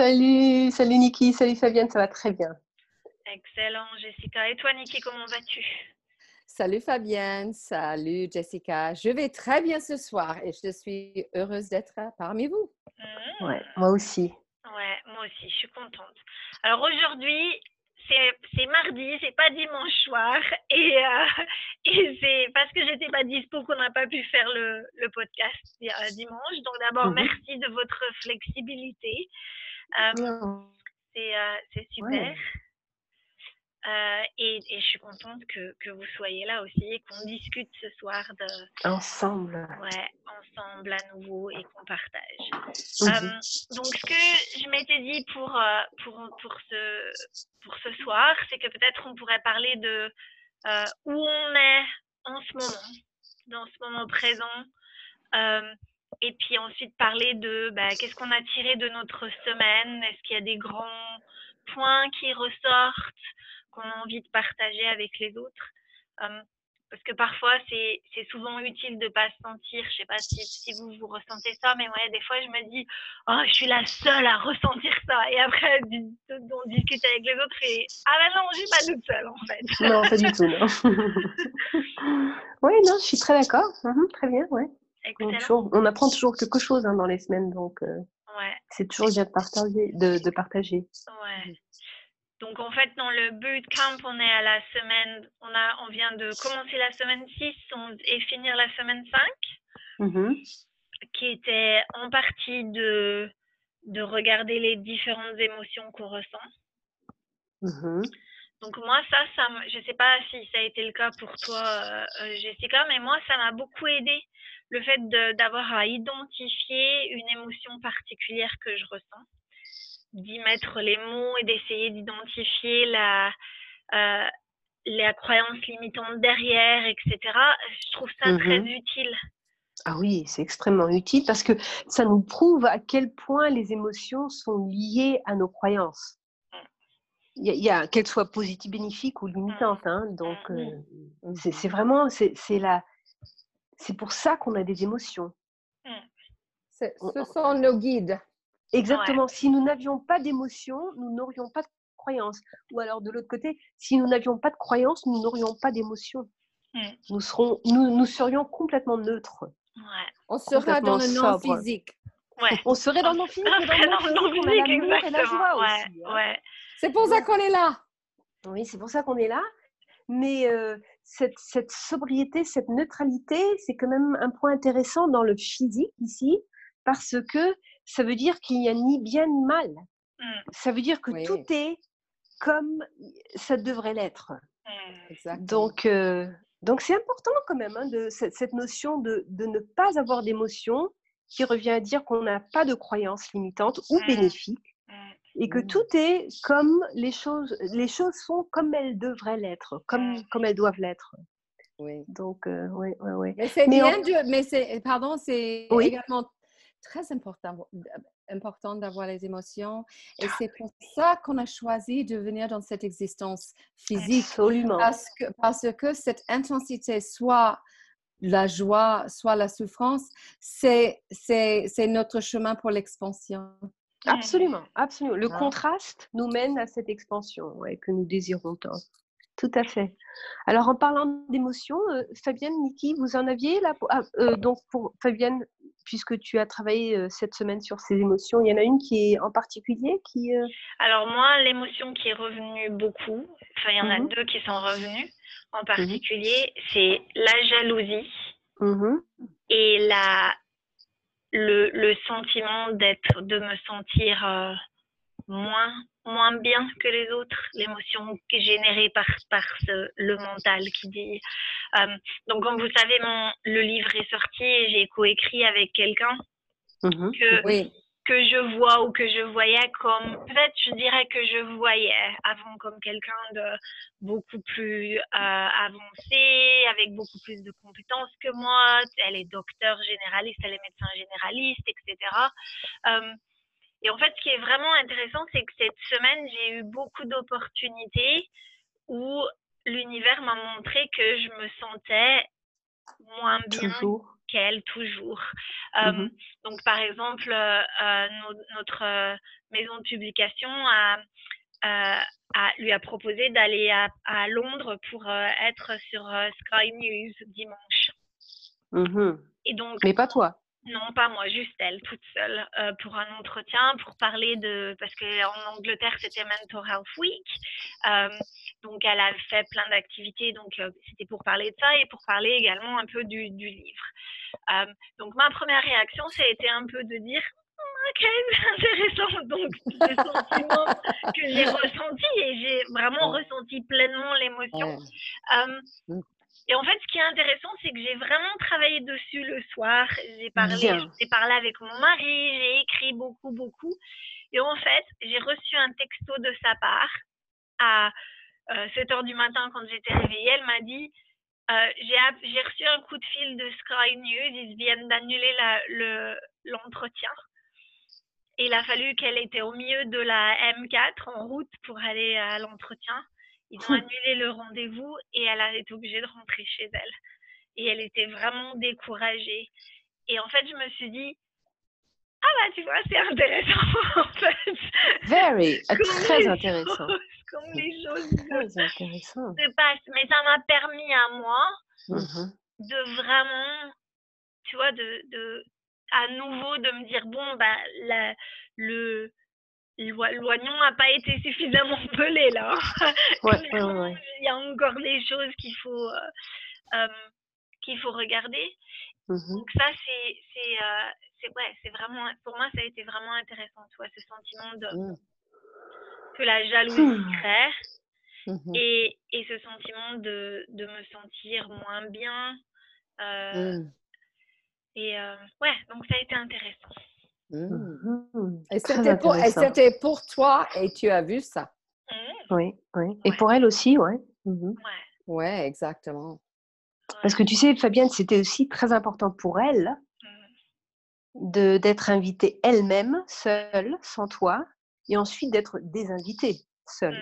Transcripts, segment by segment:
Salut, salut Niki, salut Fabienne, ça va très bien. Excellent, Jessica. Et toi, Niki, comment vas-tu? Salut Fabienne, salut Jessica. Je vais très bien ce soir et je suis heureuse d'être parmi vous. Mmh. Ouais, moi aussi. Ouais, moi aussi, je suis contente. Alors aujourd'hui, c'est mardi, c'est pas dimanche soir et, euh, et c'est parce que j'étais pas dispo qu'on n'a pas pu faire le, le podcast euh, dimanche. Donc d'abord, mmh merci de votre flexibilité. Euh, c'est super. Euh, et, je suis contente que, que, vous soyez là aussi et qu'on discute ce soir de ensemble. Ouais, ensemble à nouveau et qu'on partage. Mmh euh, donc ce que je m'étais dit pour, euh, pour, pour, ce, pour ce soir, c'est que peut-être on pourrait parler de où on est en ce moment, dans ce moment présent. et puis ensuite parler de bah, qu'est-ce qu'on a tiré de notre semaine, est-ce qu'il y a des grands points qui ressortent, qu'on a envie de partager avec les autres. parce que parfois, c'est souvent utile de ne pas se sentir, je sais pas si, si, vous vous ressentez ça, mais ouais, des fois, je me dis, oh, je suis la seule à ressentir ça. Et après, on discute avec les autres et, ah ben non, je suis pas toute seule, en fait. Non, pas du tout, non. oui, non, je suis très d'accord. Mmh très bien, ouais. On, on, apprend toujours quelque chose hein, dans les semaines, donc euh, ouais. c'est toujours bien de partager. De, de partager. Ouais. Donc en fait, dans le bootcamp, on est à la semaine, on, a, on vient de commencer la semaine 6 et finir la semaine 5, mmh qui était en partie de, de regarder les différentes émotions qu'on ressent. Mmh Donc moi, ça, ça je ne sais pas si ça a été le cas pour toi, euh, euh, Jessica, mais moi, ça m'a beaucoup aidé le fait d'avoir à identifier une émotion particulière que je ressens d'y mettre les mots et d'essayer d'identifier la, euh, la croyance limitante derrière, etc. Je trouve ça très mmh utile. Ah oui, c'est extrêmement utile parce que ça nous prouve à quel point les émotions sont liées à nos croyances. Il y a, qu'elles soient positives, bénéfiques ou limitantes. Hein, donc, mmh. euh, c'est vraiment, c'est la, c'est pour ça qu'on a des émotions. Ce sont nos guides. Exactement. Si nous n'avions pas d'émotion, nous n'aurions pas de croyance. Ou alors de l'autre côté, si nous n'avions pas de croyance, nous n'aurions pas d'émotion. Mmh. Nous, serons, nous, nous serions complètement neutres. Ouais. On serait dans le non physique. Ouais. On serait dans le non physique, dans le non physique, et la joie aussi. Hein. C'est pour ça qu'on est là. Oui, c'est pour ça qu'on est là. Mais euh, cette, cette, sobriété, cette neutralité, c'est quand même un point intéressant dans le physique ici, parce que ça veut dire qu'il n'y a ni bien ni mal. Mmh. Ça veut dire que tout est comme ça devrait l'être. Mmh. Donc, euh, donc c'est important quand même hein, de cette, notion de, de, ne pas avoir d'émotion qui revient à dire qu'on n'a pas de croyances limitantes ou mmh. bénéfiques et que tout est comme les choses, les choses sont comme elles devraient l'être, comme, comme elles doivent l'être. Oui. Donc, euh, oui, oui, oui. Mais c'est bien, mais c'est, pardon, c'est également très important, important d'avoir les émotions. Et c'est pour ça qu'on a choisi de venir dans cette existence physique. Absolument. Parce que, parce que cette intensité, soit la joie, soit la souffrance, c'est notre chemin pour l'expansion. Absolument, absolument. Le contraste nous mène à cette expansion que nous désirons tant. Tout à fait. Alors, en parlant d'émotions, euh, Fabienne, Niki, vous en aviez là ah, euh, Donc, pour Fabienne, puisque tu as travaillé euh, cette semaine sur ces émotions, il y en a une qui est en particulier qui. Alors, moi, l'émotion qui est revenue beaucoup, enfin, il y en a mmh deux qui sont revenues. En mmh particulier, c'est la jalousie mmh et la, le, le sentiment d'être, de me sentir moins, moins bien que les autres, l'émotion générée par, par le mental qui dit. Euh, donc, comme vous savez, mon, le livre est sorti et j'ai coécrit avec quelqu'un mmh que, que je vois ou que je voyais comme, peut-être je dirais que je voyais avant comme quelqu'un de beaucoup plus euh, avancé, avec beaucoup plus de compétences que moi. Elle est docteur généraliste, elle est médecin généraliste, etc. Et en fait, ce qui est vraiment intéressant, c'est que cette semaine, j'ai eu beaucoup d'opportunités où l'univers m'a montré que je me sentais moins bien qu'elle toujours. Mmh donc, par exemple, euh, euh, notre maison de publication a, lui a proposé d'aller à, Londres pour euh, être sur Sky News dimanche. Mmh Et donc, Mais pas toi non, pas moi, juste elle, toute seule, euh, pour un entretien, pour parler de... Parce qu'en Angleterre, c'était Mental Health Week. Euh, donc, elle a fait plein d'activités. Donc, euh, c'était pour parler de ça et pour parler également un peu du, du livre. donc, ma première réaction, ça a été un peu de dire... Ok, intéressant. Donc, le sentiment que j'ai ressenti et j'ai vraiment ressenti pleinement l'émotion. Et en fait, ce qui est intéressant, c'est que j'ai vraiment travaillé dessus le soir. J'ai parlé, j'ai parlé avec mon mari, j'ai écrit beaucoup, beaucoup. Et en fait, j'ai reçu un texto de sa part à 7 euh, heures du matin quand j'étais réveillée. Elle m'a dit euh, j'ai reçu un coup de fil de Sky News, ils viennent d'annuler l'entretien. Et il a fallu qu'elle était au milieu de la M4 en route pour aller à l'entretien. Ils ont annulé le rendez-vous et elle a été obligée de rentrer chez elle. Et elle était vraiment découragée. Et en fait, je me suis dit, ah bah tu vois, c'est intéressant en fait. Very, euh, très intéressant. comme les choses très intéressant. se passent. Mais ça m'a permis à moi mmh de vraiment, tu vois, de, de à nouveau de me dire, bon, bah, la, le, l'oignon n'a pas été suffisamment pelé là. Il y a encore des choses qu'il faut, euh, euh, qu'il faut regarder. Mmh Donc ça, c'est, c'est, euh, c'est, vraiment, pour moi, ça a été vraiment intéressant, tu vois, ce sentiment de, mmh. que la jalousie mmh. crée et, et, ce sentiment de, de, me sentir moins bien. Et ouais, donc ça a été intéressant. Mmh. Mmh. Et c'était pour, pour, toi et tu as vu ça? Mmh. Oui, oui. Et pour elle aussi, ouais. Ouais. ouais, exactement. Parce que tu sais, Fabienne, c'était aussi très important pour elle de d'être invitée elle-même, seule, sans toi, et ensuite d'être désinvitée, seule.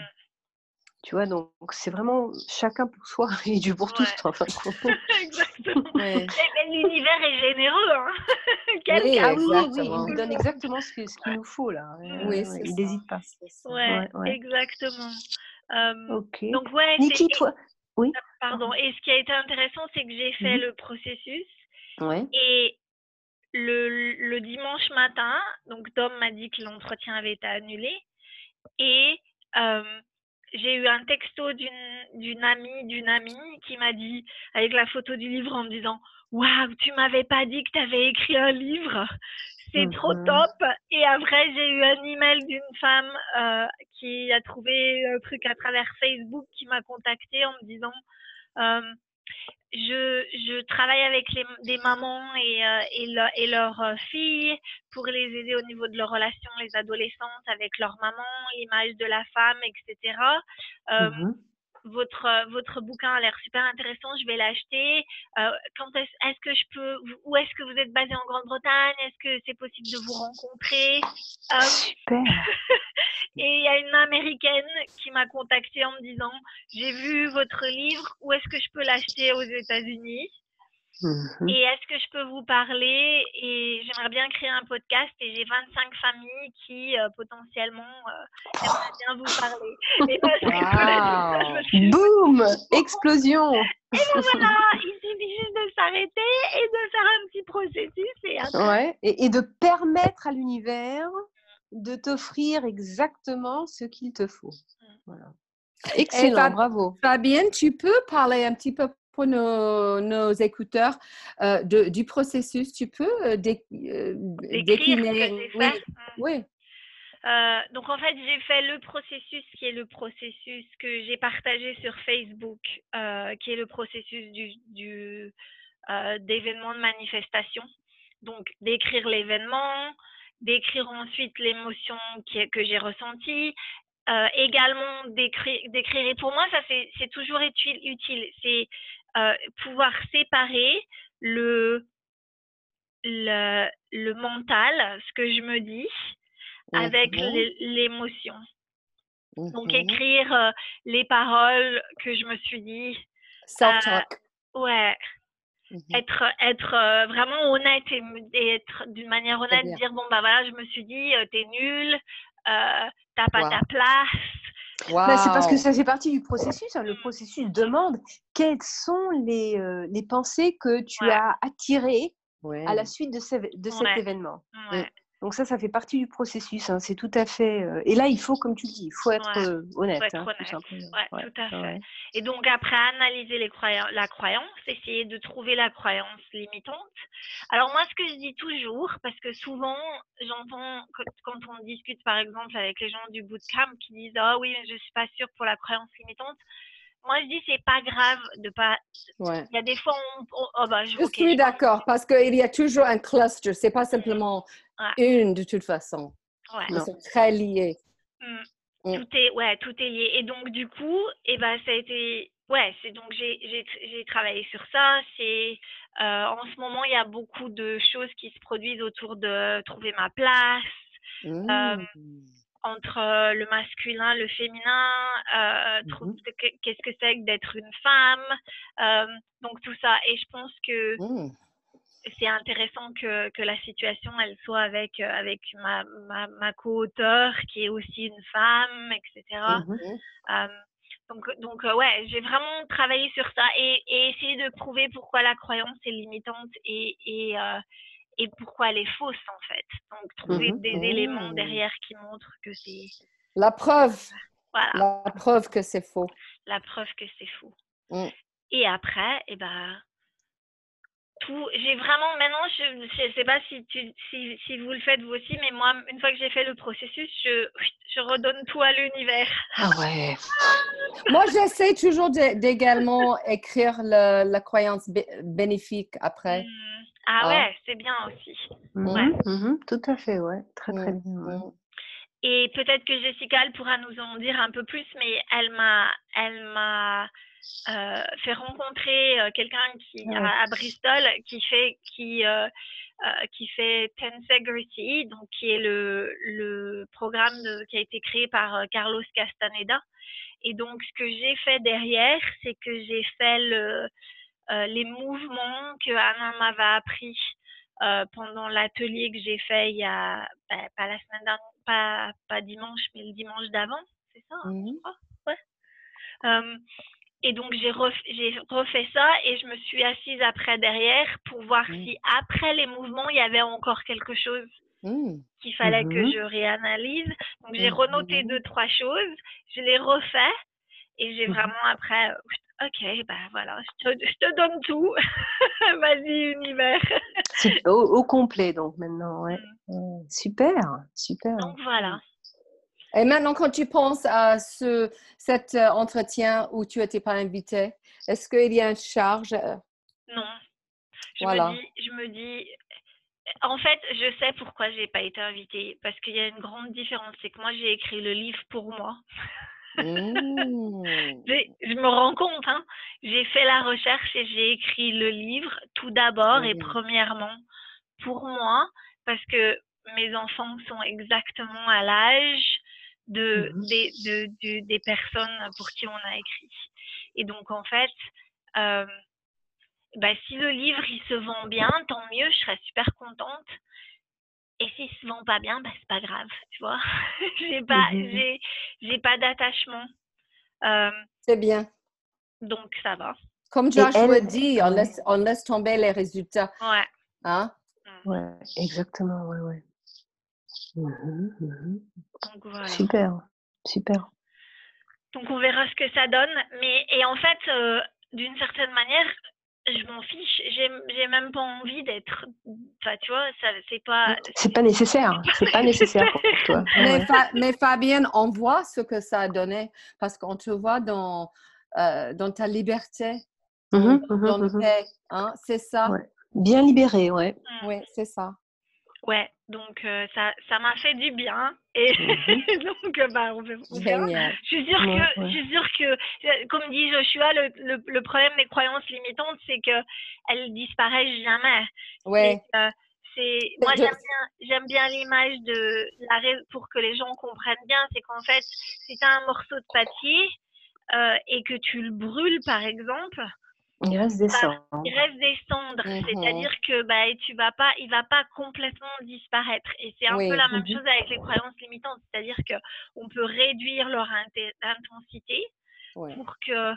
Tu vois, donc c'est vraiment chacun pour soi et Dieu pour tous, en fin Exactement. L'univers est généreux. Hein oui, oui, oui, il nous donne exactement ce qu'il ce nous faut là. Oui, il n'hésite pas. Ouais, exactement. ok. Donc ouais. Niki, toi. Oui. Ah, pardon. Et ce qui a été intéressant, c'est que j'ai fait mmh le processus. Ouais. Et le, le dimanche matin, donc Tom m'a dit que l'entretien avait été annulé. Et j'ai eu un texto d'une amie, d'une amie qui m'a dit, avec la photo du livre, en me disant Waouh, tu m'avais pas dit que tu avais écrit un livre, c'est trop mmh top. Et après, j'ai eu un email d'une femme euh, qui a trouvé un truc à travers Facebook qui m'a contacté en me disant euh, je, travaille avec des mamans et, euh, leurs euh, filles pour les aider au niveau de leurs relations, les adolescentes avec leur maman, l'image de la femme, etc. votre, euh, votre bouquin a l'air super intéressant, je vais l'acheter. Euh, quand est-ce, est que je peux, où est-ce que vous êtes basé en Grande-Bretagne? Est-ce que c'est possible de vous rencontrer? Euh, Super. et il y a une américaine qui m'a contactée en me disant, j'ai vu votre livre, où est-ce que je peux l'acheter aux États-Unis? Mmh et est-ce que je peux vous parler Et j'aimerais bien créer un podcast et j'ai 25 familles qui euh, potentiellement euh, aimeraient bien vous parler. Et parce que Boum Explosion Et voilà, il suffit juste de s'arrêter et de faire un petit processus. Et, ouais, et, et de permettre à l'univers de t'offrir exactement ce qu'il te faut. Mmh. Voilà. Excellent, bravo. Fabienne, tu peux parler un petit peu pour nos, écouteurs euh, du processus. Tu peux euh, euh, décliner oui. oui. Euh, donc en fait, j'ai fait le processus qui est le processus que j'ai partagé sur Facebook, qui est le processus du, du d'événement de manifestation. Donc d'écrire l'événement, d'écrire ensuite l'émotion que j'ai ressentie, également d'écrire, d'écrire. Et pour moi, ça c'est toujours utile. utile. C'est pouvoir séparer le, le, le mental, ce que je me dis, avec mmh l'émotion. Donc, écrire les paroles que je me suis dit. Self-talk. ouais. Mmh être, être vraiment honnête et, être d'une manière honnête, dire bon, bah voilà, je me suis dit, t'es nul, t'as pas ta place. Bah, c'est parce que ça fait partie du processus. Hein. Le processus demande quelles sont les, les pensées que tu as attirées à la suite de, de cet événement. Donc ça, ça fait partie du processus. Hein, c'est tout à fait. Euh, et là, il faut, comme tu dis, il faut être euh, honnête. Faut être hein, honnête. Tout, à fait. Et donc après analyser les la croyance, essayer de trouver la croyance limitante. Alors moi, ce que je dis toujours, parce que souvent, j'entends quand on discute, par exemple, avec les gens du bootcamp qui disent ah oui, mais je suis pas sûre pour la croyance limitante moi, je dis, c'est pas grave de pas. Il y a des fois, on. Oh, bah, je, suis d'accord, parce qu'il y a toujours un cluster. C'est pas simplement une de toute façon. Ouais. Ils sont très liés. Mmh. Mmh. Tout est, ouais, tout est lié. Et donc, du coup, et eh ben, ça a été. Ouais, c'est donc j'ai travaillé sur ça. C'est euh, en ce moment, il y a beaucoup de choses qui se produisent autour de trouver ma place. Euh, mmh entre le masculin, le féminin, euh, mmh qu'est-ce que c'est que d'être une femme, euh, donc tout ça. Et je pense que mmh. C'est intéressant que, que, la situation elle soit avec avec ma, ma, ma co-auteure qui est aussi une femme, etc. Mmh donc, donc ouais, j'ai vraiment travaillé sur ça et, et essayer de prouver pourquoi la croyance est limitante et, et et pourquoi elle est fausse en fait. Donc trouver mmh des éléments mmh. derrière qui montrent que c'est la preuve. Voilà. La preuve que c'est faux. La preuve que c'est faux. Et après, eh ben tout. J'ai vraiment maintenant, je ne sais pas si, tu, si, si, vous le faites vous aussi, mais moi, une fois que j'ai fait le processus, je, je redonne tout à l'univers. Ah ouais. moi, j'essaie toujours d'également écrire le, la croyance bénéfique après. Ah, ah, ouais, c'est bien aussi. Mmh ouais. Mmh tout à fait, ouais. Très, très mmh, bien. Et peut-être que Jessica, elle pourra nous en dire un peu plus, mais elle m'a, elle m'a euh, fait rencontrer euh, quelqu'un qui à, Bristol qui fait qui euh, qui fait Tensegrity, donc qui est le, le programme de, qui a été créé par Carlos Castaneda. Et donc, ce que j'ai fait derrière, c'est que j'ai fait le, euh, les mouvements que Anna m'avait appris euh, pendant l'atelier que j'ai fait il y a, ben, pas la semaine dernière, pas, pas dimanche, mais le dimanche d'avant, c'est ça hein, mmh ouais. Et donc j'ai refait, refait ça et je me suis assise après derrière pour voir mmh. si après les mouvements il y avait encore quelque chose mmh. qu'il fallait que je réanalyse. Donc j'ai renoté deux trois choses, je les refais et j'ai vraiment après Ok, ben voilà, je te, je te donne tout. Vas-y, univers. au, au, complet, donc maintenant, ouais. Mmh. Mmh. Super, super. Donc voilà. Et maintenant, quand tu penses à ce, cet euh, entretien où tu n'étais pas invité, est-ce qu'il y a une charge euh? Non. Je, voilà. me dis, je me dis, en fait, je sais pourquoi j'ai pas été invitée. Parce qu'il y a une grande différence. C'est que moi, j'ai écrit le livre pour moi. Mmh. je me rends compte, hein, j'ai fait la recherche et j'ai écrit le livre tout d'abord et mmh. premièrement pour moi, parce que mes enfants sont exactement à l'âge de, mmh des, de, des personnes pour qui on a écrit. Et donc, en fait, euh, bah, si le livre il se vend bien, tant mieux, je serais super contente. Et s'il se vend pas bien, bah, c'est pas grave, tu vois. j'ai pas, mmh j'ai, j'ai pas d'attachement. c'est bien. Donc ça va. Comme Joshua dit, on laisse, on laisse tomber les résultats. Ouais. Hein? Mmh. Ouais, exactement, ouais, ouais. Mmh Donc, voilà. Super, super. Donc on verra ce que ça donne. Mais et en fait, d'une certaine manière, je m'en fiche. J'ai même pas envie d'être. Enfin, tu vois, c'est pas. C'est pas nécessaire. C'est pas nécessaire pour toi. Mais, mais, Fabienne, on voit ce que ça a donné parce qu'on te voit dans, euh, dans ta liberté, mmh dans, mmh mmh paix. Hein, c'est ça? Bien libéré, ouais. Oui, c'est ça. Ouais, donc euh, ça, ça m'a fait du bien. Et mmh donc, euh, bah, on, Je suis sûre que, je suis sûre que, euh, comme dit Joshua, le, le, le problème des croyances limitantes, c'est qu'elles disparaissent jamais. Ouais. c'est, moi, j'aime bien, j'aime bien l'image de la pour que les gens comprennent bien, c'est qu'en fait, si tu as un morceau de papier et que tu le brûles, par exemple, il reste des cendres. il reste des cendres, mmh c'est-à-dire que bah, tu vas pas, il va pas complètement disparaître. Et c'est un peu la même mmh chose avec les croyances limitantes, c'est-à-dire que on peut réduire leur intensité pour que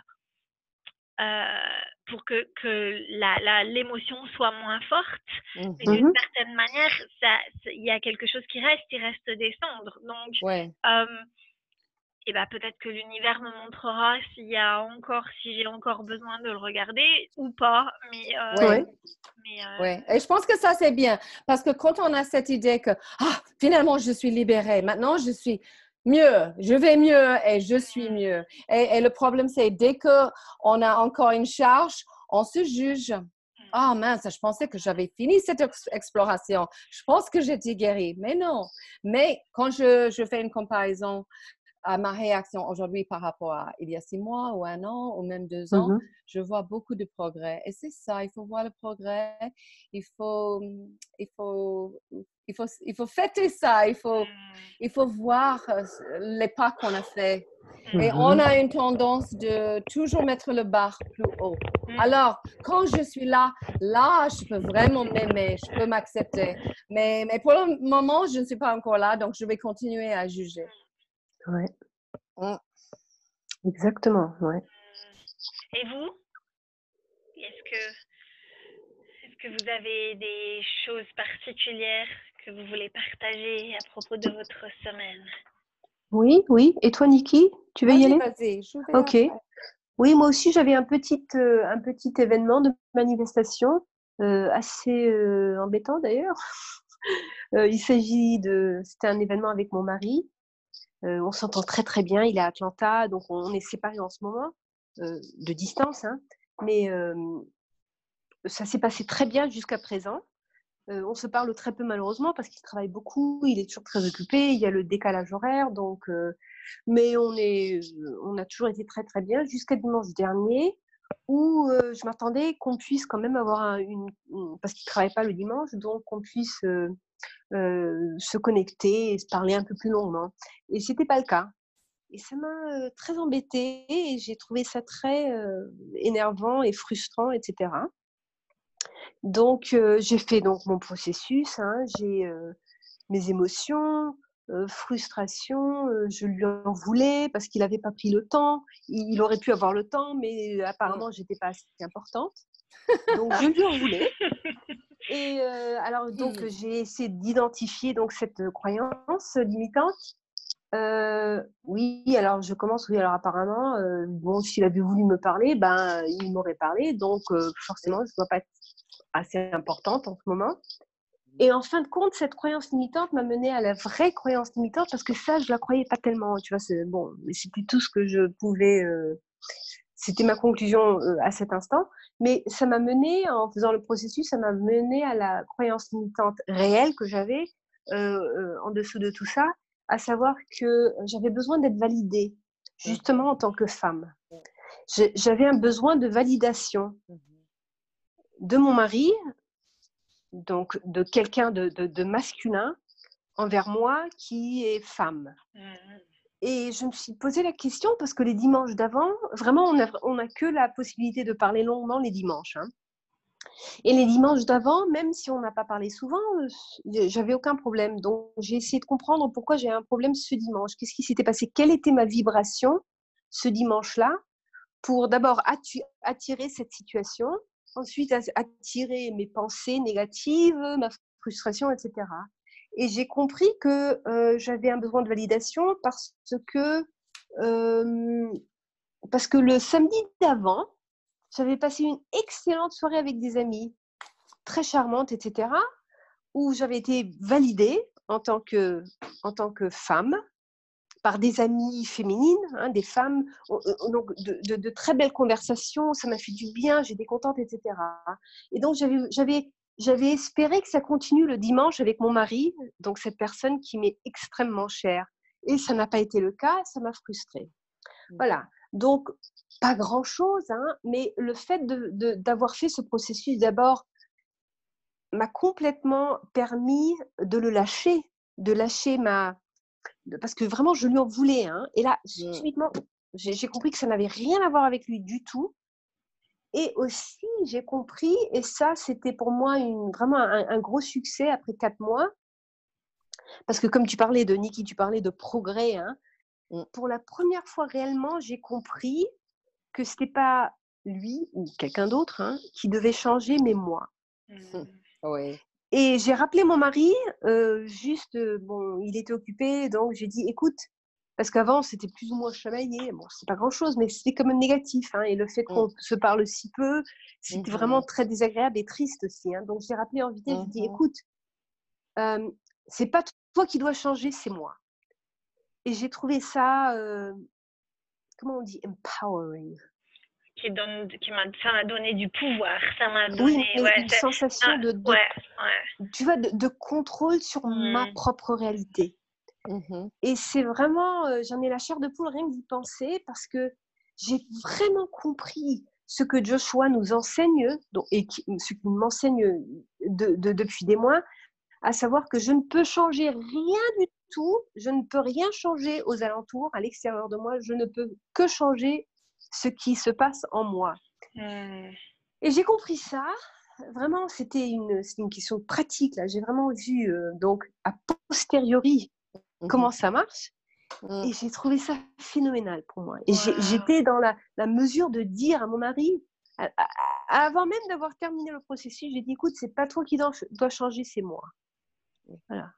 euh, pour que, que la, l'émotion soit moins forte. Mmh Mais d'une certaine manière, il y a quelque chose qui reste, il reste des cendres. Donc, euh, et bah, peut-être que l'univers me montrera s'il y a encore, si j'ai encore besoin de le regarder ou pas. Mais, euh, euh Et je pense que ça, c'est bien. Parce que quand on a cette idée que, ah, finalement, je suis libérée, maintenant, je suis mieux, je vais mieux et je suis mmh. mieux. Et, le problème, c'est dès qu'on a encore une charge, on se juge. Mmh. Ah mince, je pensais que j'avais fini cette exploration. Je pense que j'étais guérie. Mais non. Mais quand je, je fais une comparaison à ma réaction aujourd'hui par rapport à il y a six mois ou un an ou même deux ans, mmh je vois beaucoup de progrès. Et c'est ça, il faut voir le progrès, il faut, il faut, il faut, il faut fêter ça, il faut, il faut voir euh, les pas qu'on a fait. Et mmh on a une tendance de toujours mettre le bar plus haut. Mmh. Alors, quand je suis là, là, je peux vraiment m'aimer, je peux m'accepter. Mais, mais pour le moment, je ne suis pas encore là, donc je vais continuer à juger. Ouais. Mmh. Exactement, ouais. Et vous? Est-ce que, est que vous avez des choses particulières que vous voulez partager à propos de votre semaine? Oui, oui. Et toi, Niki, tu veux y aller? je Ok. Oui, moi aussi, j'avais un petit, euh, un petit événement de manifestation, euh, assez euh, embêtant d'ailleurs. il s'agit de. C'était un événement avec mon mari on s'entend très très bien. Il est à Atlanta, donc on est séparés en ce moment, de distance. Hein. mais ça s'est passé très bien jusqu'à présent. on se parle très peu malheureusement parce qu'il travaille beaucoup, il est toujours très occupé, il y a le décalage horaire, donc. mais on est, on a toujours été très très bien jusqu'à dimanche dernier où je m'attendais qu'on puisse quand même avoir une, parce qu'il travaille pas le dimanche, donc qu'on puisse se connecter et se parler un peu plus longuement. Et c'était pas le cas. Et ça m'a très embêtée et j'ai trouvé ça très énervant et frustrant, etc. Donc j'ai fait donc mon processus, hein, j'ai mes émotions, frustration, je lui en voulais parce qu'il n'avait pas pris le temps. Il, aurait pu avoir le temps, mais apparemment j'étais pas assez importante. Donc je lui en voulais. Et euh, alors, donc, j'ai essayé d'identifier donc cette euh, croyance limitante. Euh, oui, alors je commence. Oui, alors apparemment, bon, s'il avait voulu me parler, ben, il m'aurait parlé. Donc, forcément, je ne dois pas être assez importante en ce moment. Et en fin de compte, cette croyance limitante m'a menée à la vraie croyance limitante parce que ça, je la croyais pas tellement. Tu vois, c'est bon, mais c'était tout ce que je pouvais c'était ma conclusion euh, à cet instant. Mais ça m'a mené, en faisant le processus, ça m'a mené à la croyance limitante réelle que j'avais euh, euh, en dessous de tout ça, à savoir que j'avais besoin d'être validée, justement en tant que femme. J'avais un besoin de validation de mon mari, donc de quelqu'un de, de, masculin envers moi qui est femme. Mmh, mmh. Et je me suis posé la question parce que les dimanches d'avant, vraiment, on n'a on a que la possibilité de parler longuement les dimanches. Hein. Et les dimanches d'avant, même si on n'a pas parlé souvent, euh, j'avais aucun problème. Donc, j'ai essayé de comprendre pourquoi j'ai un problème ce dimanche. Qu'est-ce qui s'était passé? Quelle était ma vibration ce dimanche-là? Pour d'abord attirer cette situation, ensuite attirer mes pensées négatives, ma frustration, etc. Et j'ai compris que euh, j'avais un besoin de validation parce que, euh, parce que le samedi d'avant, j'avais passé une excellente soirée avec des amis, très charmantes, etc., où j'avais été validée en tant que, en tant que femme par des amies féminines, hein, des femmes, donc de, de, très belles conversations, ça m'a fait du bien, j'étais contente, etc. Et donc j'avais j'avais espéré que ça continue le dimanche avec mon mari, donc cette personne qui m'est extrêmement chère. Et ça n'a pas été le cas, ça m'a frustrée. Mmh. Voilà. Donc, pas grand-chose, hein, mais le fait d'avoir fait ce processus d'abord m'a complètement permis de le lâcher, de lâcher ma... Parce que vraiment, je lui en voulais. Hein. Et là, mmh. subitement, j'ai compris que ça n'avait rien à voir avec lui du tout. Et aussi, j'ai compris, et ça, c'était pour moi une, vraiment un, gros succès après quatre mois, parce que comme tu parlais de Niki, tu parlais de progrès, hein, mmh. pour la première fois réellement, j'ai compris que ce n'était pas lui ou quelqu'un d'autre hein, qui devait changer, mais moi. Mmh. Oui. Et j'ai rappelé mon mari, euh, juste, bon, il était occupé, donc j'ai dit, écoute, parce qu'avant, c'était plus ou moins chamaillé. Bon, c'est pas grand-chose, mais c'était quand même négatif. Hein, et le fait mmh. qu'on se parle si peu, c'était vraiment très désagréable et triste aussi. Hein. Donc, j'ai rappelé en vitesse, j'ai dit, mmh écoute, euh, c'est pas toi qui dois changer, c'est moi. Et j'ai trouvé ça, euh, comment on dit, empowering. Qui donne, qui m'a, ça m'a donné du pouvoir, ça m'a donné oui, une sensation de, tu vois, de, contrôle sur ma mmh. propre réalité. Mmh et c'est vraiment, j'en ai la chair de poule rien que d'y penser parce que j'ai vraiment compris ce que Joshua nous enseigne et ce qu'il m'enseigne depuis des mois, à savoir que je ne peux changer rien du tout, je ne peux rien changer aux alentours, à l'extérieur de moi, je ne peux que changer ce qui se passe en moi. Mmh. Et j'ai compris ça. Vraiment, c'était une, une question pratique. Là, j'ai vraiment vu donc a posteriori Mmh comment ça marche. Mmh. Et j'ai trouvé ça phénoménal pour moi. Et j'étais dans la, mesure de dire à mon mari, avant même d'avoir terminé le processus, j'ai dit écoute, c'est pas toi qui dois, changer, c'est moi. Voilà.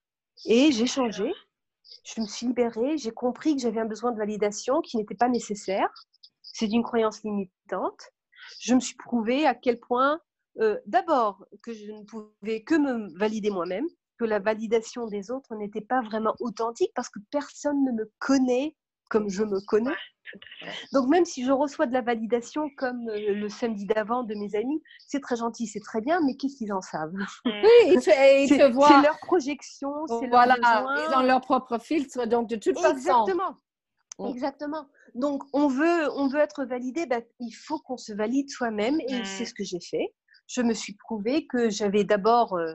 Et j'ai changé. Je me suis libérée. J'ai compris que j'avais un besoin de validation qui n'était pas nécessaire. C'est une croyance limitante. Je me suis prouvé à quel point, euh, d'abord, que je ne pouvais que me valider moi-même, que la validation des autres n'était pas vraiment authentique parce que personne ne me connaît comme je me connais. Donc même si je reçois de la validation comme euh, le samedi d'avant de mes amis, c'est très gentil, c'est très bien, mais qu'est-ce qu'ils en savent? Oui, ils te, voient. C'est leur projection, c'est voilà, Ils ont leur propre filtre, donc de toute façon. Exactement. Exactement. Donc on veut, on veut être validé, ben, il faut qu'on se valide soi-même et c'est ce que j'ai fait. Je me suis prouvé que j'avais d'abord euh,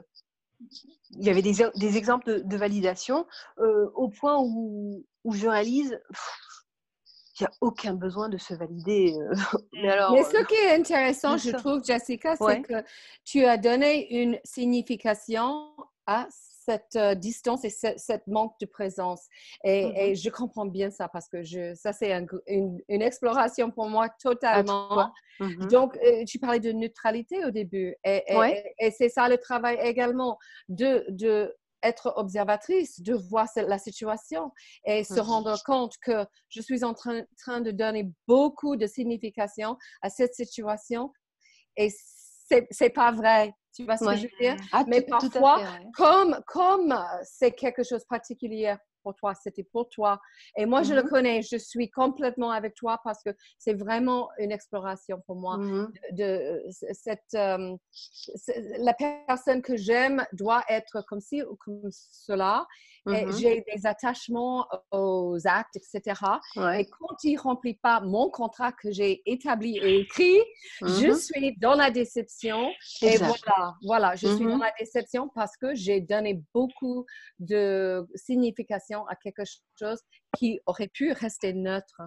il y avait des, des exemples de, validation euh, au point où, où je réalise il n'y a aucun besoin de se valider. Euh. Mais, alors, Mais ce qui est intéressant, je trouve, Jessica, c'est que tu as donné une signification à cette euh, distance et cette, manque de présence. Et, mmh je comprends bien ça parce que je, ça, c'est une, une, exploration pour moi totalement. Mmh Donc, euh, tu parlais de neutralité au début. Et, et c'est ça le travail également de, de être observatrice, de voir la situation et se mmh rendre compte que je suis en train, train de donner beaucoup de signification à cette situation et c'est pas vrai. Tu vois ce que je veux dire? Ah, Mais parfois, comme comme c'est quelque chose de particulier pour toi, c'était pour toi. Et moi, je le mmh connais, je suis complètement avec toi parce que c'est vraiment une exploration pour moi. Mmh de, cette, la personne que j'aime doit être comme ci ou comme cela. Mmh j'ai des attachements aux actes, etc. Et quand il ne remplit pas mon contrat que j'ai établi et écrit, je suis dans la déception. Et voilà, voilà, je suis dans la déception parce que j'ai donné beaucoup de signification à quelque chose qui aurait pu rester neutre.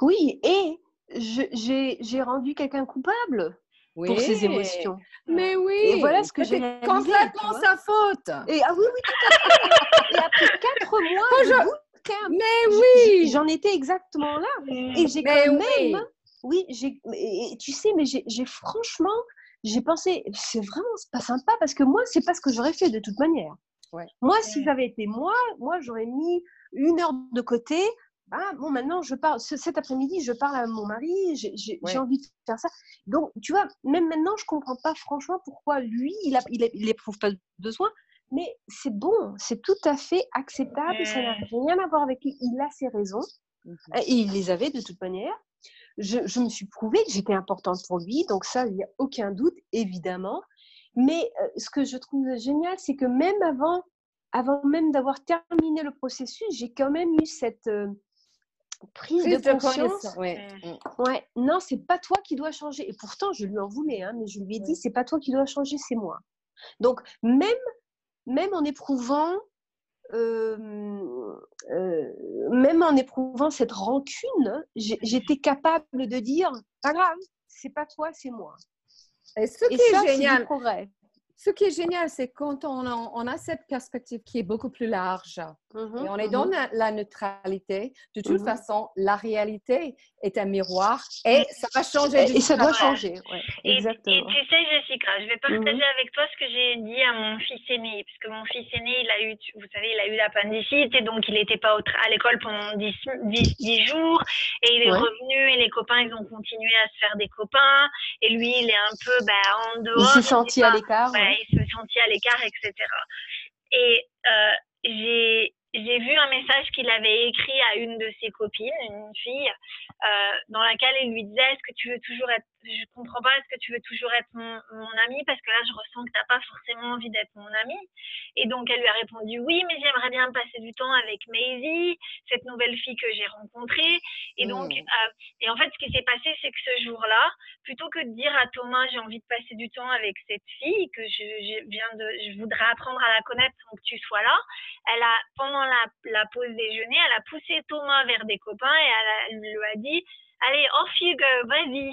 Oui, et j'ai rendu quelqu'un coupable. Pour ses émotions. Mais oui. Et voilà ce que j'ai complètement sa faute. Et ah oui, oui, tout à fait. et après quatre mois je... mais oui, j'en étais exactement là. Et j'ai quand même, oui, j'ai, tu sais, mais j'ai franchement, j'ai pensé, c'est vraiment pas sympa parce que moi, c'est pas ce que j'aurais fait de toute manière. Moi, si ça avait été moi, moi, j'aurais mis une heure de côté ah, bon, maintenant, je parle, cet après-midi, je parle à mon mari, j'ai envie de faire ça. Donc, tu vois, même maintenant, je comprends pas franchement pourquoi lui, il n'éprouve il, pas besoin, mais c'est bon, c'est tout à fait acceptable, ça n'a rien à voir avec lui, il a ses raisons, mmh et il les avait de toute manière. Je, je me suis prouvé que j'étais importante pour lui, donc ça, il n'y a aucun doute, évidemment. Mais euh, ce que je trouve génial, c'est que même avant, avant même d'avoir terminé le processus, j'ai quand même eu cette, euh, prise, de, conscience. Ouais. Mm. ouais. Non, c'est pas toi qui dois changer. Et pourtant, je lui en voulais, hein, mais je lui ai dit, c'est pas toi qui dois changer, c'est moi. Donc, même, même en éprouvant, euh, euh, même en éprouvant cette rancune, j'étais capable de dire, pas grave, c'est pas toi, c'est moi. Et ce qui est génial, ce qui est génial, c'est quand on a, on a, cette perspective qui est beaucoup plus large et on est dans mmh la, neutralité, de toute mmh façon, la réalité est un miroir et ça va changer. Et, ça doit changer, exactement. Et, tu sais, Jessica, je vais partager avec toi ce que j'ai dit à mon fils aîné, parce que mon fils aîné, il a eu, vous savez, il a eu l'appendicite et donc il n'était pas à l'école pendant 10, 10, jours et il est revenu et les copains, ils ont continué à se faire des copains et lui, il est un peu bah, en dehors. Il s'est senti à l'écart il se sentit à l'écart, etc. Et euh, j'ai j'ai vu un message qu'il avait écrit à une de ses copines, une fille, euh, dans laquelle il lui disait Est-ce que tu veux toujours être. Je comprends pas, est-ce que tu veux toujours être mon, mon ami? Parce que là, je ressens que tu n'as pas forcément envie d'être mon ami. Et donc, elle lui a répondu Oui, mais j'aimerais bien passer du temps avec Maisie, cette nouvelle fille que j'ai rencontrée. Et donc, mmh. euh, et en fait, ce qui s'est passé, c'est que ce jour-là, plutôt que de dire à Thomas J'ai envie de passer du temps avec cette fille, que je, je viens de. Je voudrais apprendre à la connaître sans que tu sois là, elle a, pendant la, pause déjeuner, elle a poussé Thomas vers des copains et elle, lui a dit Allez, off you go, vas-y,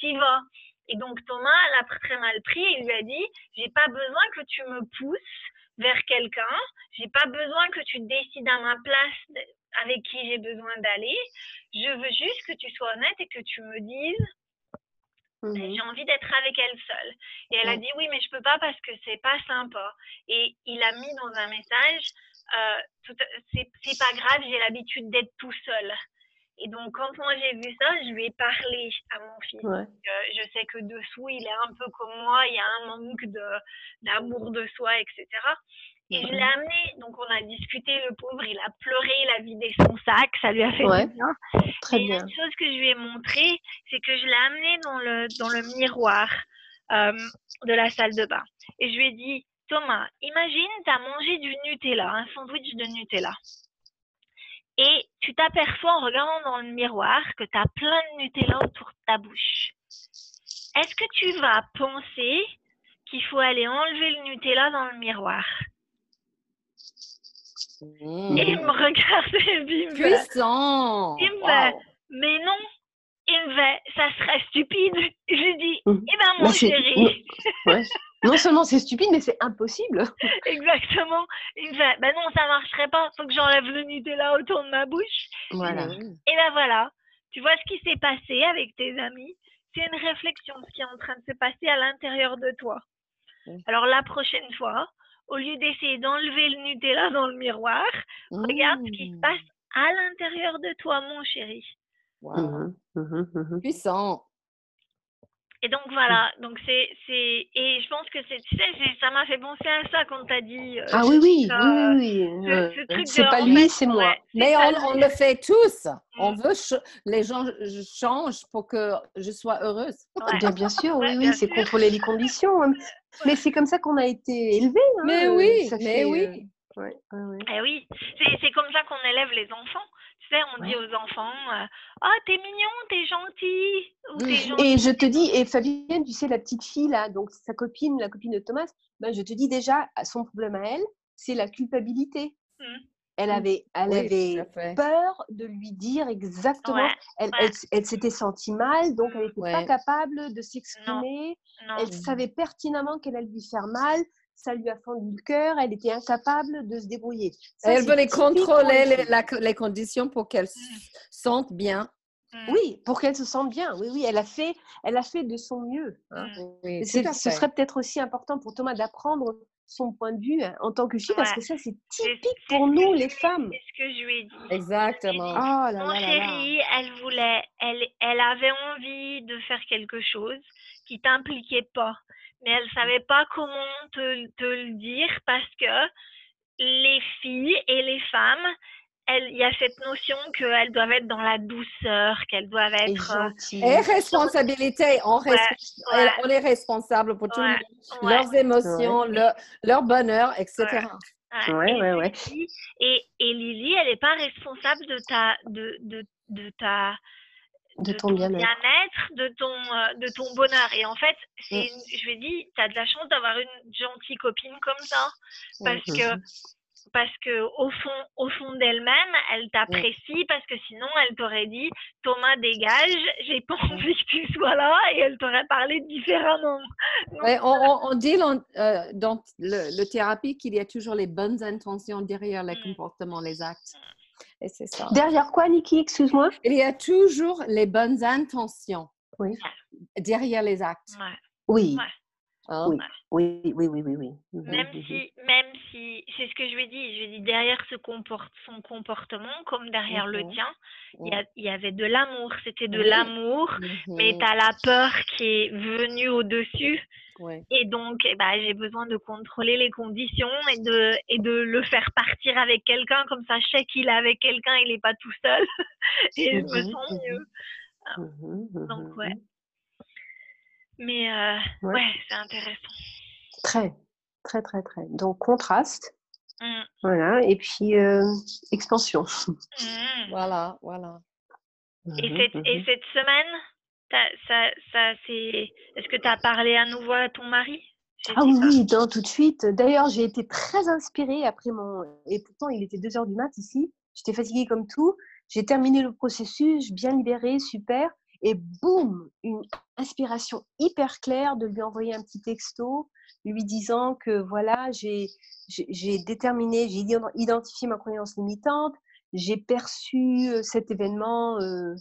t'y vas. Et donc Thomas l'a très mal pris et il lui a dit J'ai pas besoin que tu me pousses vers quelqu'un, j'ai pas besoin que tu décides à ma place avec qui j'ai besoin d'aller. Je veux juste que tu sois honnête et que tu me dises Mmh j'ai envie d'être avec elle seule. Et elle a dit oui, mais je peux pas parce que c'est pas sympa. Et il a mis dans un message, euh, c'est pas grave, j'ai l'habitude d'être tout seul. Et donc, quand moi j'ai vu ça, je lui ai parlé à mon fils. je sais que dessous, il est un peu comme moi, il y a un manque d'amour de soi, etc. Et je l'ai amené, donc on a discuté, le pauvre, il a pleuré, il a vidé son sac, ça lui a fait du bien. Très et bien. Une chose que je lui ai montré, c'est que je l'ai amené dans le, dans le miroir euh, de la salle de bain. Et je lui ai dit, Thomas, imagine, tu as mangé du Nutella, un sandwich de Nutella. Et tu t'aperçois en regardant dans le miroir que tu as plein de Nutella autour de ta bouche. Est-ce que tu vas penser qu'il faut aller enlever le Nutella dans le miroir? Mmh. il me regarde et il me Puissant. Il me mais non. Il me fait, ça serait stupide. Je lui dis, mmh. eh ben mon bah, chéri. Ouais. Non seulement c'est stupide, mais c'est impossible. Exactement. Il me fait, ben non, ça marcherait pas. Faut que j'enlève le Nutella autour de ma bouche. Voilà. Et ben voilà. Tu vois ce qui s'est passé avec tes amis? C'est une réflexion, ce qui est en train de se passer à l'intérieur de toi. Alors la prochaine fois, au lieu d'essayer d'enlever le Nutella dans le miroir, regarde ce qui se mmh. passe à l'intérieur de toi, mon chéri. Wow. Mmh mmh Puissant. Et donc voilà, donc c'est c'est et je pense que c'est tu sais ça m'a fait penser à ça quand tu as dit euh, Ah oui oui oui oui, c'est pas lui c'est moi. Mais on, le fait tous. On veut les gens changent pour que je sois heureuse. Bien, bien sûr oui oui c'est contrôler les conditions. Hein. Mais c'est comme ça qu'on a été élevé. Hein, mais oui mais oui. Euh, ouais, ouais, Eh oui, c'est comme ça qu'on élève les enfants on dit aux enfants Ah, oh, t'es mignon, t'es gentil. Et je te dis, et Fabienne, tu sais, la petite fille, là, donc sa copine, la copine de Thomas, ben, je te dis déjà, son problème à elle, c'est la culpabilité. Mmh. Elle mmh. avait, elle avait peur de lui dire exactement. elle, elle, s'était sentie mal, donc elle n'était pas capable de s'exprimer. Elle savait pertinemment qu'elle allait lui faire mal ça lui a fendu le cœur, elle était incapable de se débrouiller. elle voulait contrôler les, les, conditions pour qu'elle se sente bien. Mmh. Oui, pour qu'elle se sente bien. Oui, oui, elle a fait, elle a fait de son mieux. Hein. Mmh. ce serait peut-être aussi important pour Thomas d'apprendre son point de vue hein, en tant que fille, parce que ça, c'est typique pour nous, les femmes. C'est ce que je lui ai dit. Exactement. Oh, Mon chéri, elle voulait, elle, elle avait envie de faire quelque chose qui t'impliquait pas, mais elle savait pas comment te, te le dire parce que les filles et les femmes, il y a cette notion qu'elles doivent être dans la douceur, qu'elles doivent être. Euh, et, responsabilité. On, on, est responsable pour tout leurs émotions, leur, leur, bonheur, etc. Ouais, ouais, ouais. Et, et, Lily, elle n'est pas responsable de ta. De, de, de ta de, ton, bien-être, de, ton, euh, de ton bonheur. Et en fait, c'est je lui ai dit, tu as de la chance d'avoir une gentille copine comme ça. Parce que parce que au fond, au fond d'elle-même, elle t'apprécie parce que sinon, elle t'aurait dit Thomas dégage, j'ai pas envie que tu sois là et elle t'aurait parlé différemment. on, dit dans, euh, dans le, thérapie qu'il y a toujours les bonnes intentions derrière les mmh. comportements, les actes. Et c'est ça. Derrière quoi, Niki Excuse-moi? Il y a toujours les bonnes intentions. Oui. Derrière les actes. Oui. Oui. oui, oui, oui, oui, oui. Mmh même mmh si, même si, c'est ce que je lui ai dit, je lui ai dit derrière ce comporte, son comportement, comme derrière le tien, il y, avait de l'amour, c'était de l'amour, mais tu as la peur qui est venue au-dessus. Et donc, eh ben, j'ai besoin de contrôler les conditions et de, et de le faire partir avec quelqu'un, comme ça, je sais qu'il est avec quelqu'un, il n'est pas tout seul, et je me mmh sens mieux. Donc, ouais. Mais euh, ouais, c'est intéressant. Très, très, très, très. Donc, contraste. Mmh. Voilà. Et puis, euh, expansion. Mmh. Voilà, voilà. Et, mmh, cette, et cette semaine, ça, ça, c'est... est-ce que tu as parlé à nouveau à ton mari? Ah oui, non, tout de suite. D'ailleurs, j'ai été très inspirée après mon. Et pourtant, il était 2 heures du mat ici. J'étais fatiguée comme tout. J'ai terminé le processus, bien libérée, super. Et boum, une inspiration hyper claire de lui envoyer un petit texto lui disant que voilà, j'ai déterminé, j'ai identifié ma croyance limitante, j'ai perçu euh, cet événement euh,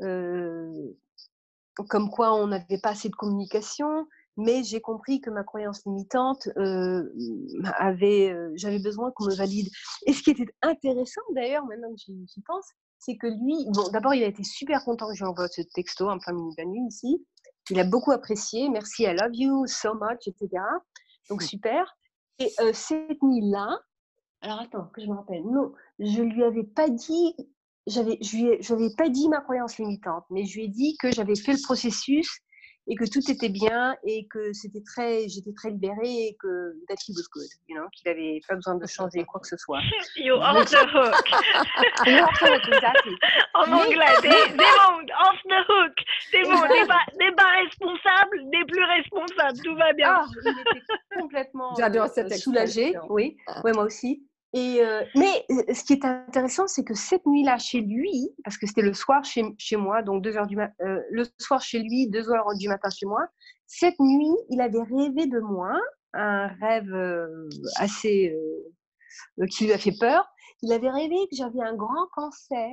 euh, comme quoi on n'avait pas assez de communication, mais j'ai compris que ma croyance limitante avait, j'avais besoin qu'on me valide. Et ce qui était intéressant d'ailleurs, maintenant que j'y pense, c'est que lui, bon, d'abord, il a été super content que je lui envoie ce texto en plein milieu de la nuit ici. Il a beaucoup apprécié. Merci, I love you so much, etc. Donc, super. Et euh, cette nuit-là, alors attends, que je me rappelle, non, je lui avais pas dit, j'avais, je lui ai, pas dit ma croyance limitante, mais je lui ai dit que j'avais fait le processus et que tout était bien et que c'était très, j'étais très libérée et que that he was good, you know, qu'il avait pas besoin de changer quoi que ce soit. You off the hook. off the hook, exactly. En anglais, c'est bon, off the hook. C'est bon, n'est pas, pas, responsable, n'est plus responsable, tout va bien. Ah, il était complètement euh, soulagé, oui, ouais, moi aussi. Et euh, mais euh, ce qui est intéressant, c'est que cette nuit-là, chez lui, parce que c'était le soir chez, chez moi, donc deux heures du euh, le soir chez lui, 2 heures du matin chez moi, cette nuit, il avait rêvé de moi, un rêve assez qui lui a fait peur. Il avait rêvé que j'avais un grand cancer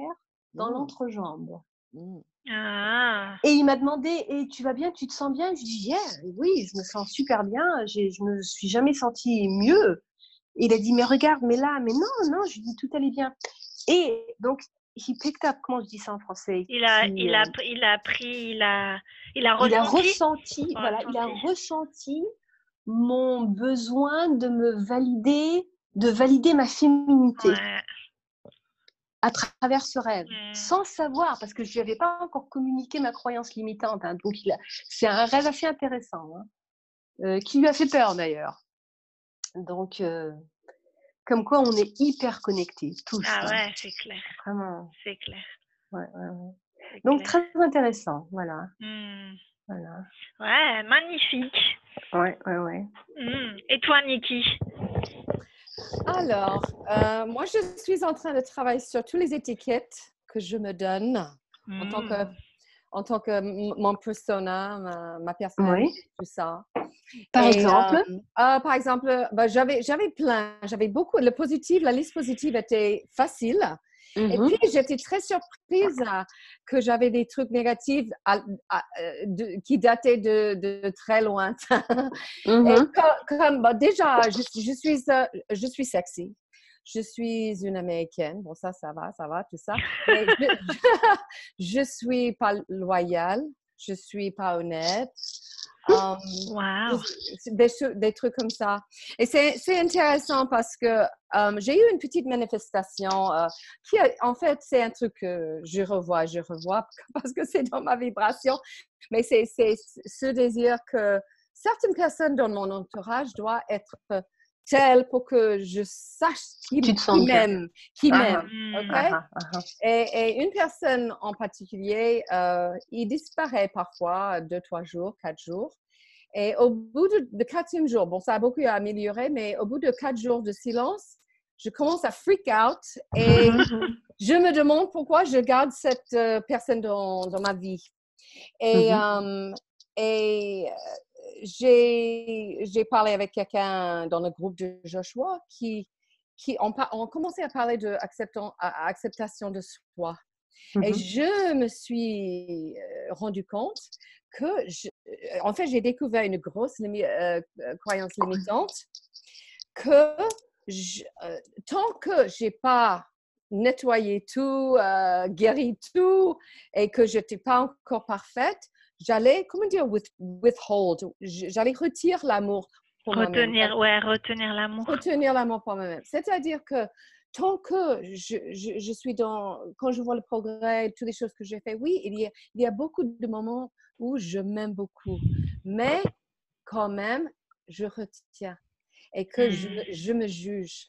dans mmh. l'entrejambe. Mmh. Ah. Et il m'a demandé Et tu vas bien? Tu te sens bien? Je dis Oui, je me sens super bien. Je me suis jamais sentie mieux il a dit, mais regarde, mais là, mais non, non, je lui dis, tout allait bien. Et donc, he picked up, comment je dis ça en français? Il a, il, a, euh, il a pris, il a, il a ressenti. Il a ressenti, voilà, il a ressenti mon besoin de me valider, de valider ma féminité. À travers ce rêve, mmh. sans savoir, parce que je lui avais pas encore communiqué ma croyance limitante. Hein, donc, c'est un rêve assez intéressant, hein, euh, qui lui a fait peur d'ailleurs. Donc, euh, comme quoi on est hyper connectés, tous. Ah hein. ouais, c'est clair. Vraiment. C'est clair. Ouais, ouais, ouais. Donc, très intéressant, voilà. Mmh. voilà. Ouais, magnifique. Ouais, ouais, ouais. Mmh. Et toi, Niki Alors, euh, moi, je suis en train de travailler sur toutes les étiquettes que je me donne en tant que mmh en tant que mon persona, ma, ma personnalité, tout ça. Par exemple? euh, euh, Par exemple, bah, j'avais, j'avais plein, j'avais beaucoup. Le positif, la liste positive était facile. Et mmh puis, j'étais très surprise que j'avais des trucs négatifs euh, qui dataient de, très lointain. Mmh comme, bah, déjà, je, suis, euh, je suis sexy. Je suis une Américaine. Bon, ça, ça va, ça va, tout ça. je, je, suis pas loyale. Je suis pas honnête. Um, wow. des, des, trucs comme ça. Et c'est intéressant parce que um, j'ai eu une petite manifestation euh, qui, en fait, c'est un truc que je revois, je revois parce que c'est dans ma vibration. Mais c'est ce désir que certaines personnes dans mon entourage doivent être telles pour que je sache qui, m'aime, qui ah, m'aime. Ah, ah, et, et, une personne en particulier, euh, il disparaît parfois deux, trois jours, quatre jours. Et au bout de, de quatrième jour, bon, ça a beaucoup amélioré, mais au bout de quatre jours de silence, je commence à freak out et je me demande pourquoi je garde cette euh, personne dans, dans, ma vie. Et, mm-hmm. euh, et j'ai parlé avec quelqu'un dans le groupe de Joshua qui, qui ont, on commencé à parler de acceptation de soi. Et mmh je me suis euh, rendu compte que, euh, en fait, j'ai découvert une grosse euh, croyance limitante que tant que j'ai pas nettoyé tout, guéri tout et que je n'étais pas encore parfaite, j'allais, comment dire, withhold, j'allais retirer l'amour pour Retenir, ouais, retenir l'amour. Retenir l'amour pour moi-même. C'est-à-dire que tant que je, je, suis dans, quand je vois le progrès, toutes les choses que j'ai fait, oui, il y, a, il y a beaucoup de moments où je m'aime beaucoup, mais quand même, je retiens et que je, je me juge.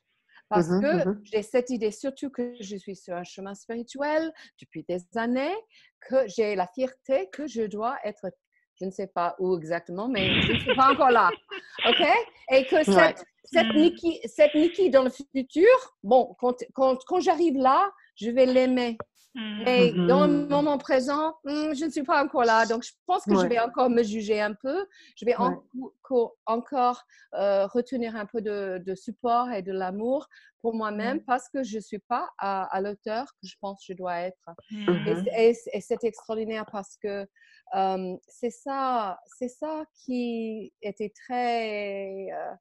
Parce mmh que mmh j'ai cette idée, surtout que je suis sur un chemin spirituel depuis des années, que j'ai la fierté que je dois être, je ne sais pas où exactement, mais je ne suis pas encore là. OK? Et que cette, cette, mmh. Nikki, cette Nikki dans le futur, bon, quand, quand, quand j'arrive là, je vais l'aimer. Mais mmh. dans le moment présent, hmm, je ne suis pas encore là. Donc, je pense que je vais encore me juger un peu. Je vais encore euh, retenir un peu de, support et de l'amour pour moi-même parce que je ne suis pas à, l'auteur que je pense que je dois être. Et, c'est extraordinaire parce que euh, c'est ça, c'est ça qui était très... Euh,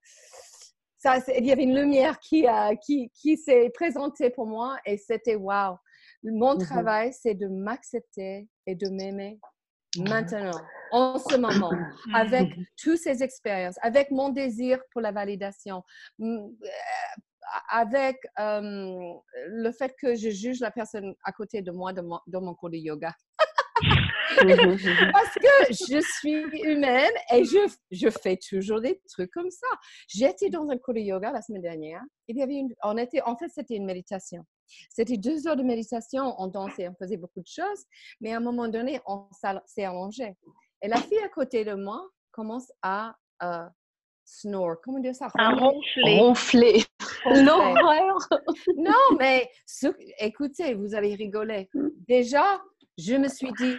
ça, il y avait une lumière qui, qui, qui s'est présentée pour moi et c'était wow. Mon mmh travail, c'est de m'accepter et de m'aimer maintenant, en ce moment, avec toutes ces expériences, avec mon désir pour la validation, euh, avec le fait que je juge la personne à côté de moi dans mon, cours de yoga. Parce que je suis humaine et je, je, fais toujours des trucs comme ça. J'étais dans un cours de yoga la semaine dernière. Il y avait une, on était, en fait, c'était une méditation. C'était deux heures de méditation, on dansait, on faisait beaucoup de choses, mais à un moment donné, on s'est allongé. Et la fille à côté de moi commence à euh, snore, comment dire ça? À ronfler. Ronfler. Non, non, mais écoutez, vous allez rigoler. Déjà, je me suis dit,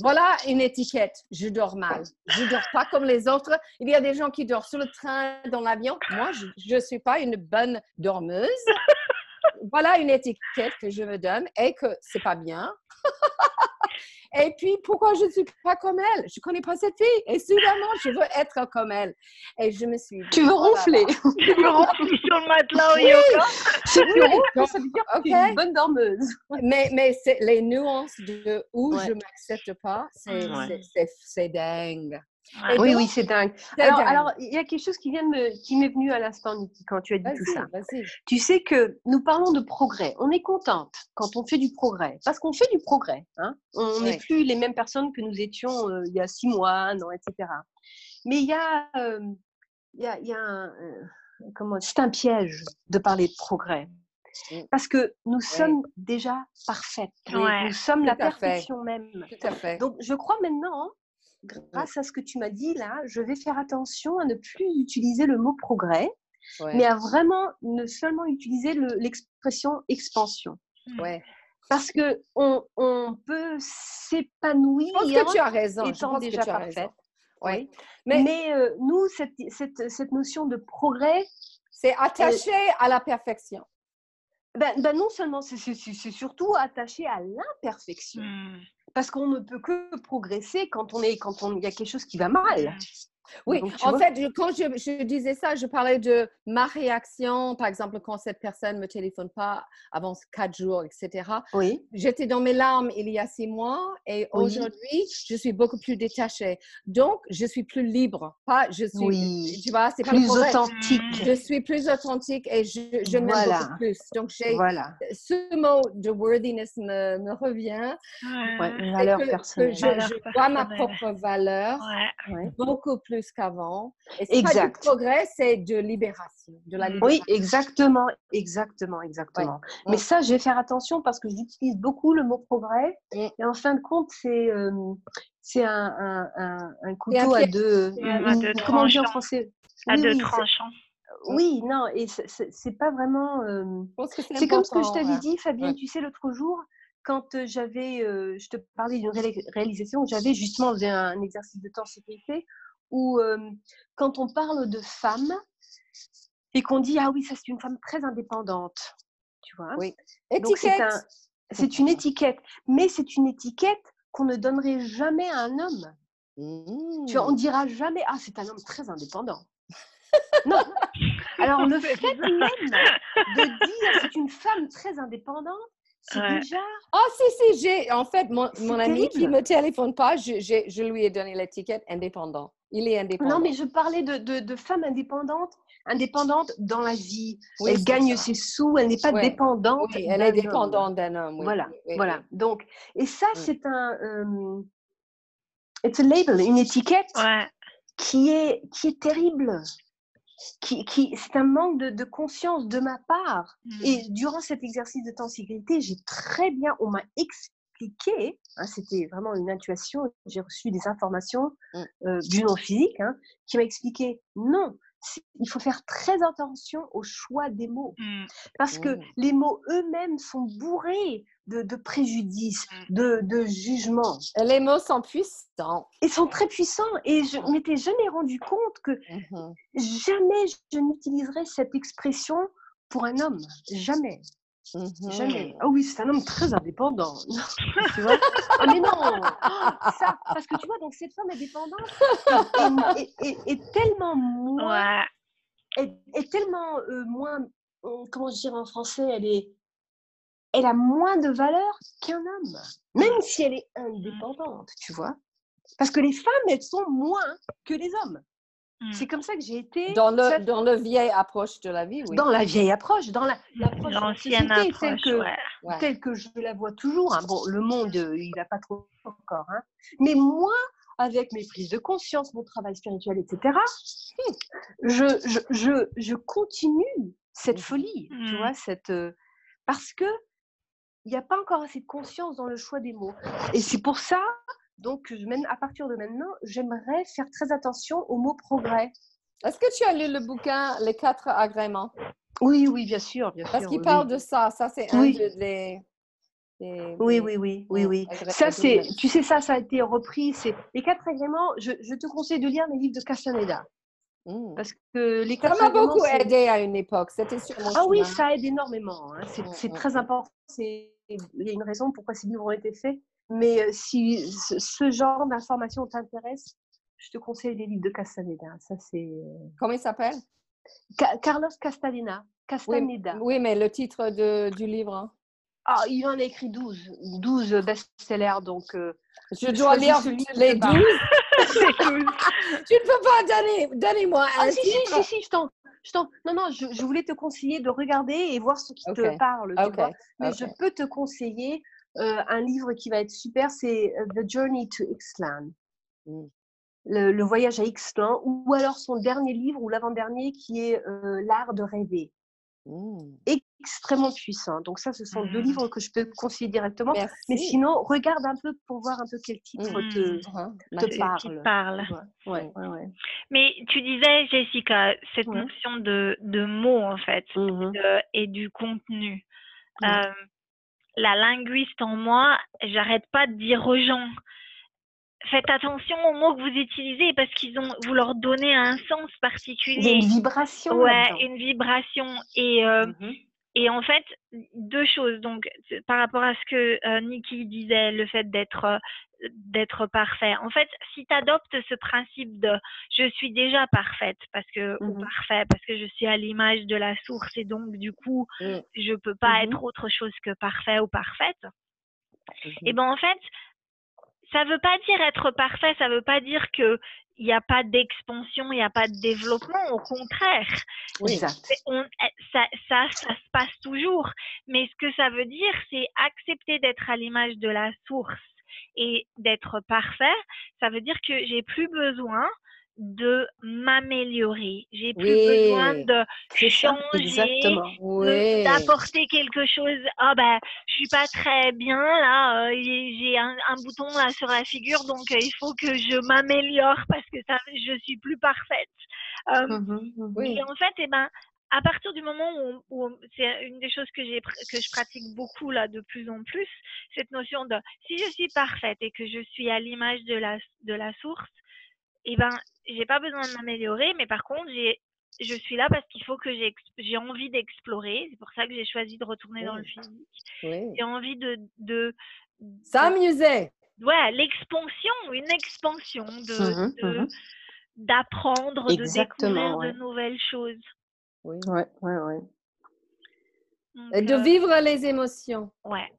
voilà une étiquette. Je dors mal. Je dors pas comme les autres. Il y a des gens qui dorment sur le train, dans l'avion. Moi, je ne suis pas une bonne dormeuse voilà une étiquette que je me donne et que c'est pas bien. et puis, pourquoi je ne suis pas comme elle? Je ne connais pas cette fille. Et soudainement, je veux être comme elle. Et je me suis dit, Tu veux oh ronfler. Tu veux ronfler sur le matelas au yoga C'est oui, okay. une bonne dormeuse. Mais, mais les nuances de où je ne m'accepte pas, c'est dingue oui, oui, c'est dingue. Alors, il y a quelque chose qui vient me, qui m'est venu à l'instant, Niki, quand tu as dit tout ça. Tu sais que nous parlons de progrès. On est contente quand on fait du progrès, parce qu'on fait du progrès. Hein. On n'est plus les mêmes personnes que nous étions euh, il y a six mois, non, etc. Mais il y a, euh, il y a, y a un, euh, comment, c'est un piège de parler de progrès. Mmh. Parce que nous sommes déjà parfaites. Nous sommes la perfection même. Tout à fait. Donc, je crois maintenant grâce à ce que tu m'as dit là, je vais faire attention à ne plus utiliser le mot progrès, mais à vraiment ne seulement utiliser l'expression expansion. Ouais. Parce que on, on peut s'épanouir. Je pense que tu as raison. Étant déjà parfaite. Oui. Mais, mais euh, nous, cette, cette, cette, notion de progrès, c'est attaché à la perfection. ben, ben, non seulement, c'est surtout attaché à l'imperfection. Mmh. Parce qu'on ne peut que progresser quand on est, quand on, il y a quelque chose qui va mal. Oui, en fait, quand je, disais ça, je parlais de ma réaction, par exemple, quand cette personne ne me téléphone pas avant quatre jours, etc. Oui. J'étais dans mes larmes il y a six mois et aujourd'hui, je suis beaucoup plus détachée. Donc, je suis plus libre. Pas, je suis, oui. tu vois, c'est plus authentique. Je suis plus authentique et je, je m'aime beaucoup plus. Donc, j'ai, voilà. ce mot de worthiness me, me revient. Ouais, valeur personnelle. je, vois ma propre valeur beaucoup plus qu'avant. Et exact. Pas progrès, c'est de libération, de la Oui, exactement, exactement, exactement. Mais ça, je vais faire attention parce que j'utilise beaucoup le mot progrès. Et en fin de compte, c'est euh, c'est un, un, un, couteau à deux. comment dire en français? À deux tranchants. Oui, non, et c'est pas vraiment. Euh, c'est comme ce que je t'avais dit, Fabienne, tu sais, l'autre jour, quand j'avais, euh, je te parlais d'une réalisation, j'avais justement un exercice de temps sécurité où quand on parle de femme et qu'on dit ah oui ça c'est une femme très indépendante, tu vois. Oui. Étiquette. C'est une étiquette, mais c'est une étiquette qu'on ne donnerait jamais à un homme. Tu vois, on mmh. dira jamais ah c'est un homme très indépendant. non. Alors le fait même de dire c'est une femme très indépendante, c'est déjà. Ah, si, si, j'ai. En fait, mon, mon ami qui ne me téléphone pas, je, je lui ai donné l'étiquette indépendant. Il est indépendant. Non, mais je parlais de, de, de femme indépendante, indépendante dans la vie. elle gagne ses sous, elle n'est pas dépendante. Oui, elle est dépendante d'un homme. voilà, voilà. Donc, et ça, c'est un. Euh, it's a label, une étiquette qui, est, qui est terrible qui, qui c'est un manque de, de, conscience de ma part. Et mmh. durant cet exercice de sensibilité, j'ai très bien, on m'a expliqué, hein, c'était vraiment une intuition, j'ai reçu des informations mmh. euh, du non physique, hein, qui m'a expliqué non, il faut faire très attention au choix des mots. Mmh. Parce que les mots eux-mêmes sont bourrés de, préjudice, mmh. de, de jugement. Les mots sont puissants. Ils sont très puissants. Et je m'étais jamais rendu compte que mmh jamais je n'utiliserais cette expression pour un homme. Jamais. Mmh jamais. Ah oui, c'est un homme très indépendant. tu vois ah, mais non ça, Parce que tu vois, donc cette femme indépendante est, tellement moins. Est, tellement euh, moins. Euh, comment je dirais en français Elle est elle a moins de valeur qu'un homme, même si elle est indépendante, tu vois. Parce que les femmes, elles sont moins que les hommes. Mmh. C'est comme ça que j'ai été. Dans le, dans le vieille approche de la vie, oui. Dans la vieille approche, dans l'approche la, l'ancienne approche, telle que, telle que je la vois toujours. Hein. Bon, le monde, euh, il n'a pas trop encore. Hein. Mais moi, avec mes prises de conscience, mon travail spirituel, etc., je, je, je, je continue cette mmh. folie, tu mmh. vois, cette, euh, parce que il n'y a pas encore assez de conscience dans le choix des mots. Et c'est pour ça, donc, à partir de maintenant, j'aimerais faire très attention aux mots progrès. Est-ce que tu as lu le bouquin Les quatre agréments? Oui, oui, bien sûr. Bien Parce qu'il parle de ça. Ça, c'est un des, Oui, oui, oui, oui, oui. Ça, c'est, tu sais, ça, ça a été repris. C'est les quatre agréments. Je, je, te conseille de lire les livres de Castaneda. Mmh. Parce que les ça m'a beaucoup aidé à une époque. C'était sur Ah oui, ça aide énormément. Hein. C'est mmh, très mmh, important. Il y a une raison pourquoi ces livres ont été faits. Mais si ce genre d'informations t'intéresse, je te conseille les livres de Castaneda. Ça, c'est... Comment il s'appelle? Carlos Castaneda. Castaneda. Oui, mais le titre de, du livre hein? ah, Il en a écrit 12, 12 best-sellers. Donc, je dois lire les 12. tu ne peux pas donner, donnez-moi ah, si, si, si, je t'en, non, non, je, voulais te conseiller de regarder et voir ce qui te parle. Mais je peux te conseiller euh, un livre qui va être super, c'est euh, The Journey to Ixtlan. Mmh. Le, voyage à Ixtlan, ou alors son dernier livre, ou l'avant-dernier, qui est euh, L'art de rêver. Mmh. Extrêmement puissant. Donc ça, ce sont deux mmh. livres que je peux conseiller directement. Mais sinon, regarde un peu pour voir un peu quel titre te, te parle. parle. Ouais, ouais, Mais tu disais, Jessica, cette notion de, de mots, en fait, et du contenu la linguiste en moi, j'arrête pas de dire aux gens, faites attention aux mots que vous utilisez parce qu'ils ont, vous leur donnez un sens particulier. Il y a une vibration. Ouais, une vibration. Et euh, mmh et en fait, deux choses. Donc, par rapport à ce que euh, Nikki disait, le fait d'être euh, d'être parfait. En fait, si tu adoptes ce principe de je suis déjà parfaite parce que ou mmh parfait parce que je suis à l'image de la source et donc du coup, mmh. je peux pas mmh être autre chose que parfait ou parfaite. Et ben en fait, ça veut pas dire être parfait, ça veut pas dire que il n'y a pas d'expansion, il n'y a pas de développement, au contraire. Oui. ça, ça, ça, se passe toujours. Mais ce que ça veut dire, c'est accepter d'être à l'image de la source et d'être parfait. Ça veut dire que j'ai plus besoin de m'améliorer. J'ai plus besoin de changer, d'apporter quelque chose. Ah oh, ben, je suis pas très bien là. Euh, j'ai un, bouton là sur la figure, donc euh, il faut que je m'améliore parce que ça, je suis plus parfaite. Euh, mmh mmh et en fait, eh ben, à partir du moment où, où c'est une des choses que j'ai que je pratique beaucoup là de plus en plus, cette notion de si je suis parfaite et que je suis à l'image de la de la source, eh ben, j'ai pas besoin de m'améliorer, mais par contre, j'ai, je suis là parce qu'il faut que j'ai, j'ai envie d'explorer. C'est pour ça que j'ai choisi de retourner dans le physique. J'ai envie de, de, s'amuser. Ouais, l'expansion, une expansion de, mmh mmh d'apprendre, de découvrir de nouvelles choses. Oui, ouais, ouais, ouais. Et de euh vivre les émotions. Ouais.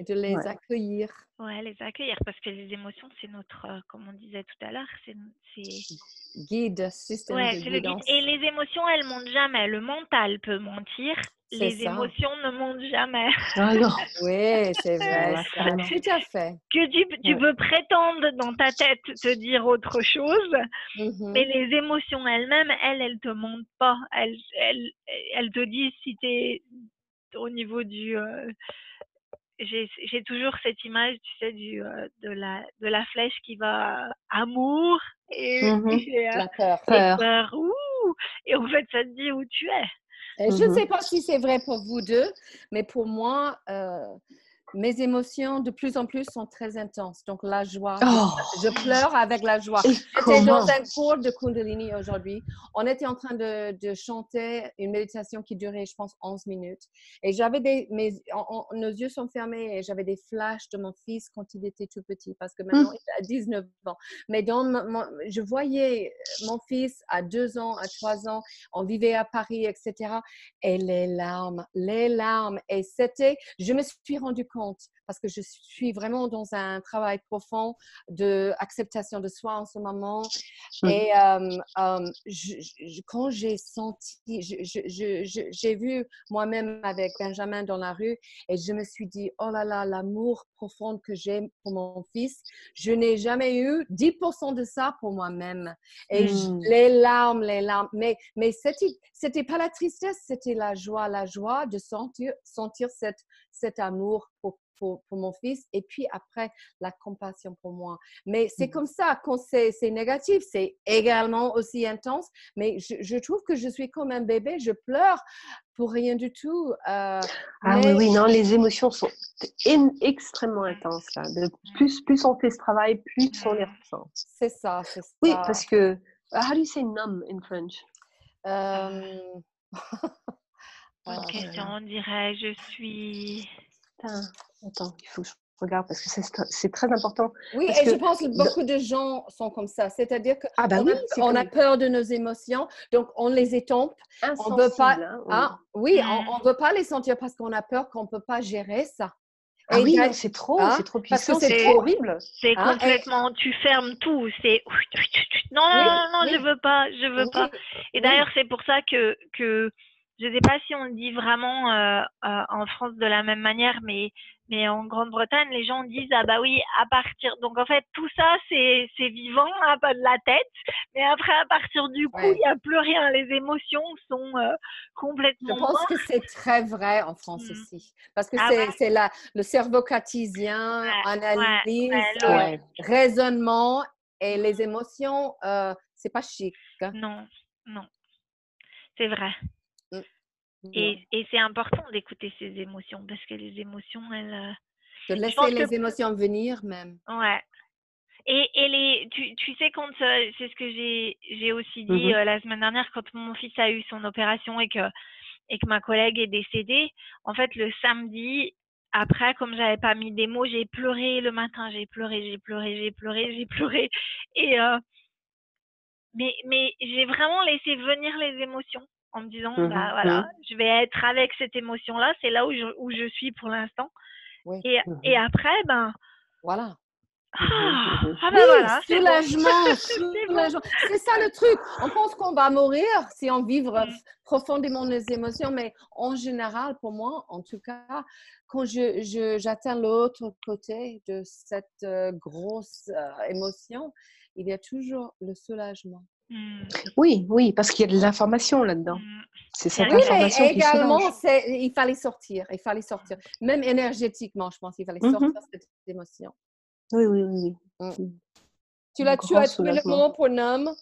Et de les accueillir. Ouais, les accueillir parce que les émotions, c'est notre, euh, comme on disait tout à l'heure, c'est guide, système ouais, de le guide. Et les émotions, elles montent jamais. Le mental peut mentir, les émotions ne montent jamais. Ah non. oui, c'est vrai. tout à fait. Que tu, tu peux prétendre dans ta tête te dire autre chose, mais les émotions elles-mêmes, elles, elles te montent pas. Elles, elles, elles te disent si tu es au niveau du euh, j'ai toujours cette image, tu sais, du, euh, de, la, de la flèche qui va amour et, mmh la peur. peur. et en fait, ça te dit où tu es. Je ne mmh sais pas si c'est vrai pour vous deux, mais pour moi, euh, mes émotions de plus en plus sont très intenses. Donc la joie, oh! je pleure avec la joie. J'étais dans un cours de Kundalini aujourd'hui. On était en train de, de, chanter une méditation qui durait, je pense, 11 minutes. Et j'avais des, mes, nos yeux sont fermés et j'avais des flashs de mon fils quand il était tout petit, parce que maintenant mmh. il a 19 ans. Mais dans je voyais mon fils à 2 ans, à 3 ans, on vivait à Paris, etc. Et les larmes, les larmes. Et c'était, je me suis rendu compte difficult parce que je suis vraiment dans un travail profond de acceptation de soi en ce moment. Mmh. Et quand j'ai senti, j'ai vu moi-même avec Benjamin dans la rue et je me suis dit, oh là là, l'amour profond que j'ai pour mon fils, je n'ai jamais eu 10% de ça pour moi-même. Et mmh. les larmes, les larmes, mais, mais c'était pas la tristesse, c'était la joie, la joie de sentir, sentir cette, cet amour pour pour, mon fils et puis après la compassion pour moi. Mais c'est mmh. comme ça, quand c'est négatif, c'est également aussi intense, mais je, trouve que je suis comme un bébé, je pleure pour rien du tout. Euh, ah oui, oui, non, les émotions sont extrêmement intenses. Là. De plus, plus on fait ce travail, plus on les ressent. C'est ça, c'est ça. Oui, parce que, how do you say numb in French? Euh... Bonne question, on dirait je suis attends, il faut que je regarde parce que c'est très important. Oui, et je pense que beaucoup de gens sont comme ça. C'est-à-dire qu'on ah bah on a peur de nos émotions, donc on les étompe. On veut pas, hein, ah, oui, on ne veut pas les sentir parce qu'on a peur qu'on ne peut pas gérer ça. Ah oui, c'est trop, hein, c'est trop puissant, c'est trop horrible. C'est complètement, tu fermes tout, c'est non, non, non, non, je veux pas, je veux pas. Et d'ailleurs, c'est pour ça que, que je ne sais pas si on le dit vraiment euh, euh, en France de la même manière, mais, mais en Grande-Bretagne, les gens disent ah bah oui, à partir. Donc en fait, tout ça, c'est, c'est vivant, hein, pas de la tête. Mais après, à partir du coup, il n'y a plus rien. Les émotions sont euh, complètement. Je pense que c'est très vrai en France mmh. aussi. Parce que ah c'est, c'est la, le cerveau cartésien, analyse, raisonnement et les émotions, c'est pas chic. Hein. Non, non. C'est vrai. Et, et c'est important d'écouter ses émotions parce que les émotions, elles. Euh, de laisser les émotions venir même. Ouais. Et, et les, tu, tu sais, quand euh, c'est ce que j'ai, aussi dit mmh euh, la semaine dernière, quand mon fils a eu son opération et que et que ma collègue est décédée, en fait, le samedi, après, comme j'avais pas mis des mots, j'ai pleuré le matin, j'ai pleuré, j'ai pleuré, j'ai pleuré, j'ai pleuré. Et euh, mais mais j'ai vraiment laissé venir les émotions en me disant Mmh bah voilà, Mmh. je vais être avec cette émotion-là, c'est là où je où je suis pour l'instant. Oui. Et Mmh et après ben Voilà. ah, ah Oui, ben voilà, bon. soulagement, bon. soulagement. C'est ça le truc. On pense qu'on va mourir si on vit Mmh. profondément nos émotions, mais en général, pour moi, en tout cas, quand je, je- j'atteins l'autre côté de cette euh, grosse euh, émotion, il y a toujours le soulagement. Mmh. Oui, oui, parce qu'il y a de l'information là-dedans. Mmh. C'est mais Oui, information mais également, il fallait sortir. Il fallait sortir. Même énergétiquement, je pense qu'il fallait Mmh sortir cette émotion. Oui, oui, oui. Mm. Tu, l'as, tu as trouvé le mot pour homme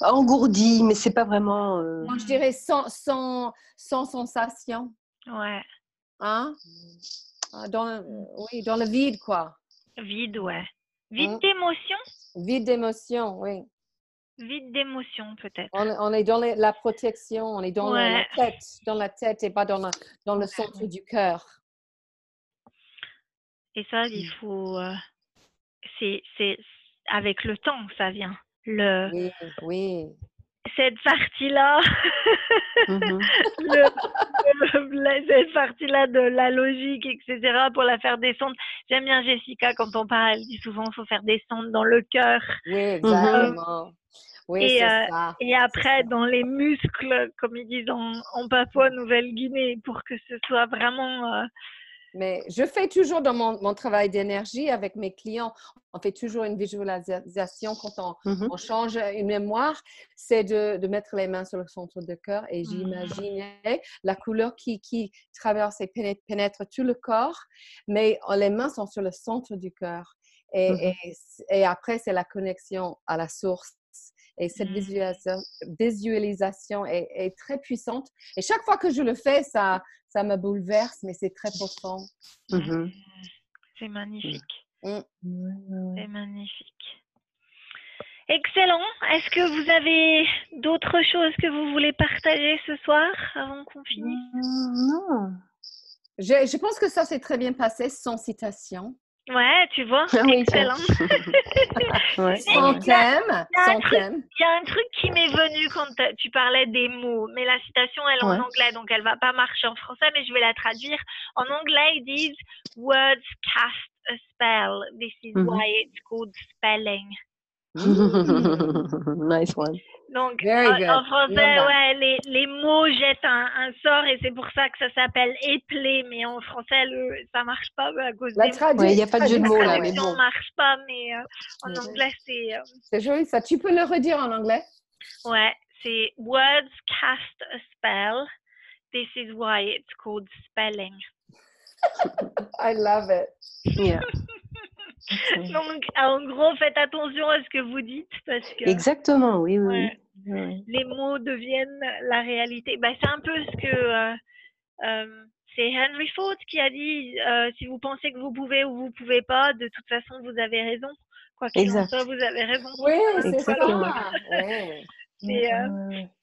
Engourdi, mais c'est pas vraiment. euh, Moi, je dirais sans, sans, sans sensation. Ouais, Hein? Ah, Dans, le- oui, dans le vide, quoi. vide, ouais. Vide d'émotion, Vide d'émotion, oui. Vide d'émotion peut-être. On, on est dans les- la protection, on est dans la- tête, dans la tête et pas dans, la- dans le centre du cœur. Et ça, il faut. euh, c'est, c'est avec le temps, ça vient. Le, Oui, oui. cette partie-là, la- cette partie-là de la logique, etc., pour la faire descendre. J'aime bien Jessica quand on parle, elle dit souvent qu'il faut faire descendre dans le cœur. Oui, exactement. Oui, Et, euh, ça. Et après, dans les muscles, comme ils disent en, en Papouas-Nouvelle-Guinée, pour que ce soit vraiment. euh, Mais je fais toujours dans mon, mon travail d'énergie avec mes clients, on fait toujours une visualisation quand on, Mhm. on change une mémoire, c'est de, de mettre les mains sur le centre du cœur et Mhm. j'imaginais la couleur qui, qui traverse et pénètre, pénètre tout le corps, mais les mains sont sur le centre du cœur. Et, Mhm. et, et après, c'est la connexion à la source. Et cette Mhm. visualisation, est, est très puissante. Et chaque fois que je le fais, ça, ça me bouleverse, mais c'est très profond. Mhm. C'est magnifique. C'est magnifique. Excellent. Est-ce que vous avez d'autres choses que vous voulez partager ce soir avant qu'on finisse? Non. Je, je pense que ça s'est très bien passé sans citation. Ouais, tu vois, Ah oui, ça- excellent. Ouais, Sans ouais. thème. il y a un Sans truc- thème. Il y a un truc qui m'est venu quand tu parlais des mots, mais la citation elle est en anglais, donc elle va pas marcher en français, mais je vais la traduire. En anglais, ils disent Words cast a spell. This is Mhm. why it's called spelling. nice one. Donc, Very en, good. en français, ouais, les, les mots jettent un, un sort et c'est pour ça que ça s'appelle éplé, mais en français, le, ça marche pas à cause La des tradu- Ouais, il y a pas de jeu de mots, là, mais traduction bon. marche pas, mais euh, en anglais, c'est euh, C'est joli ça. Tu peux le redire en anglais? ouais, c'est words cast a spell. This is why it's called spelling. I love it. Yeah. Donc, en gros, faites attention à ce que vous dites parce que Exactement, oui, oui. Les mots deviennent la réalité. Bah, c'est un peu ce que euh, euh, c'est Henry Ford qui a dit euh, si vous pensez que vous pouvez ou vous pouvez pas, de toute façon, vous avez raison. Quoi qu'il en soit, vous avez raison. Oui, c'est ça. Ouais.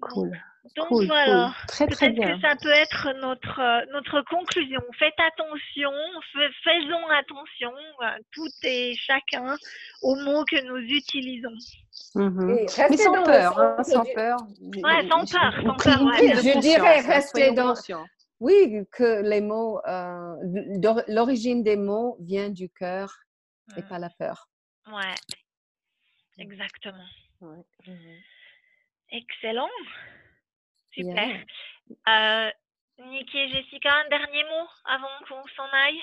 Cool. Donc cool, voilà. cool. Très, très Peut-être bien. que ça peut être notre, euh, notre conclusion. Faites attention, fais- faisons attention, euh, tout et chacun, aux mots que nous utilisons. Mhm. Et restez Mais sans dans le peur, hein, sans du- peur. Ouais, sans peur, sans peur, ouais. Je conscience, dirais hein, rester dans- conscients. Oui, que les mots, euh, l'origine des mots vient du cœur et pas la peur. Ouais, exactement. Ouais, ouais. Excellent. Super. Bien. Euh, Niki et Jessica, un dernier mot avant qu'on s'en aille?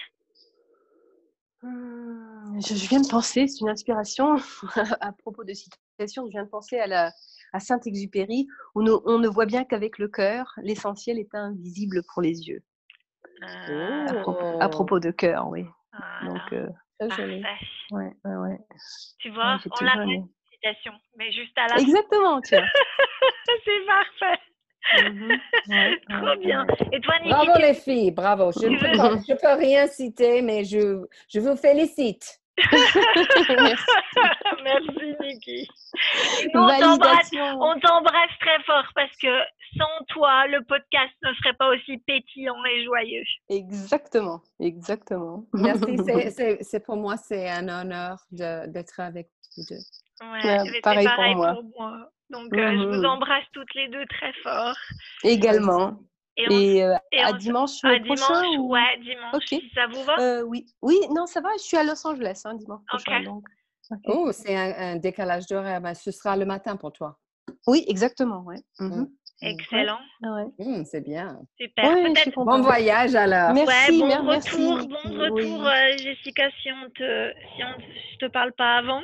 Hum, Je, je viens de penser, c'est une inspiration à propos de citation, je viens de penser à, la, à Saint-Exupéry, où on ne voit bien qu'avec le cœur, l'essentiel est invisible pour les yeux. Euh, À, propos, Oh. à propos de cœur, oui. Donc, euh, Très joli. parfait. ouais, ouais, ouais. Tu vois, Ouais, on l'a fait, citation, mais juste à la fin. Exactement, tiens. C'est parfait. Mhm, ouais, Trop ouais, bien. ouais. Et toi, Bravo les filles, bravo. Je ne peux, je rien citer, mais je, je vous félicite. Merci. Merci, Niki. On t'embrasse très fort parce que sans toi, le podcast ne serait pas aussi pétillant et joyeux. Exactement, exactement. Merci. C'est pour moi, c'est un honneur d'être avec vous deux. Ouais, pareil, pour, moi. Donc, euh, je vous embrasse toutes les deux très fort. Également. Et, euh, à dimanche à prochain dimanche, Ouais, dimanche, si ça vous va euh, Oui, oui, non, ça va. Je suis à Los Angeles hein, dimanche prochain. Donc. Oh, c'est un, décalage d'horaire. Ben, ce sera le matin pour toi. Oui, exactement. Ouais. Mhm. Excellent. Ouais. Mmh, c'est bien. Super. bon voyage alors. Merci, bon retour, bon retour, euh, Jessica, si on te, si on te, te parle pas avant.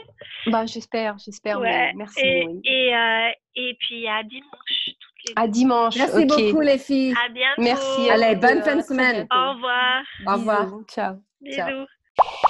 Bah, j'espère, j'espère. Merci. Et, et, euh, et, puis à dimanche. Toutes les à dimanche. Merci beaucoup les filles. À bientôt. Merci. Allez, bonne fin de semaine. Au revoir. Au revoir. Ciao. Bisous. Ciao.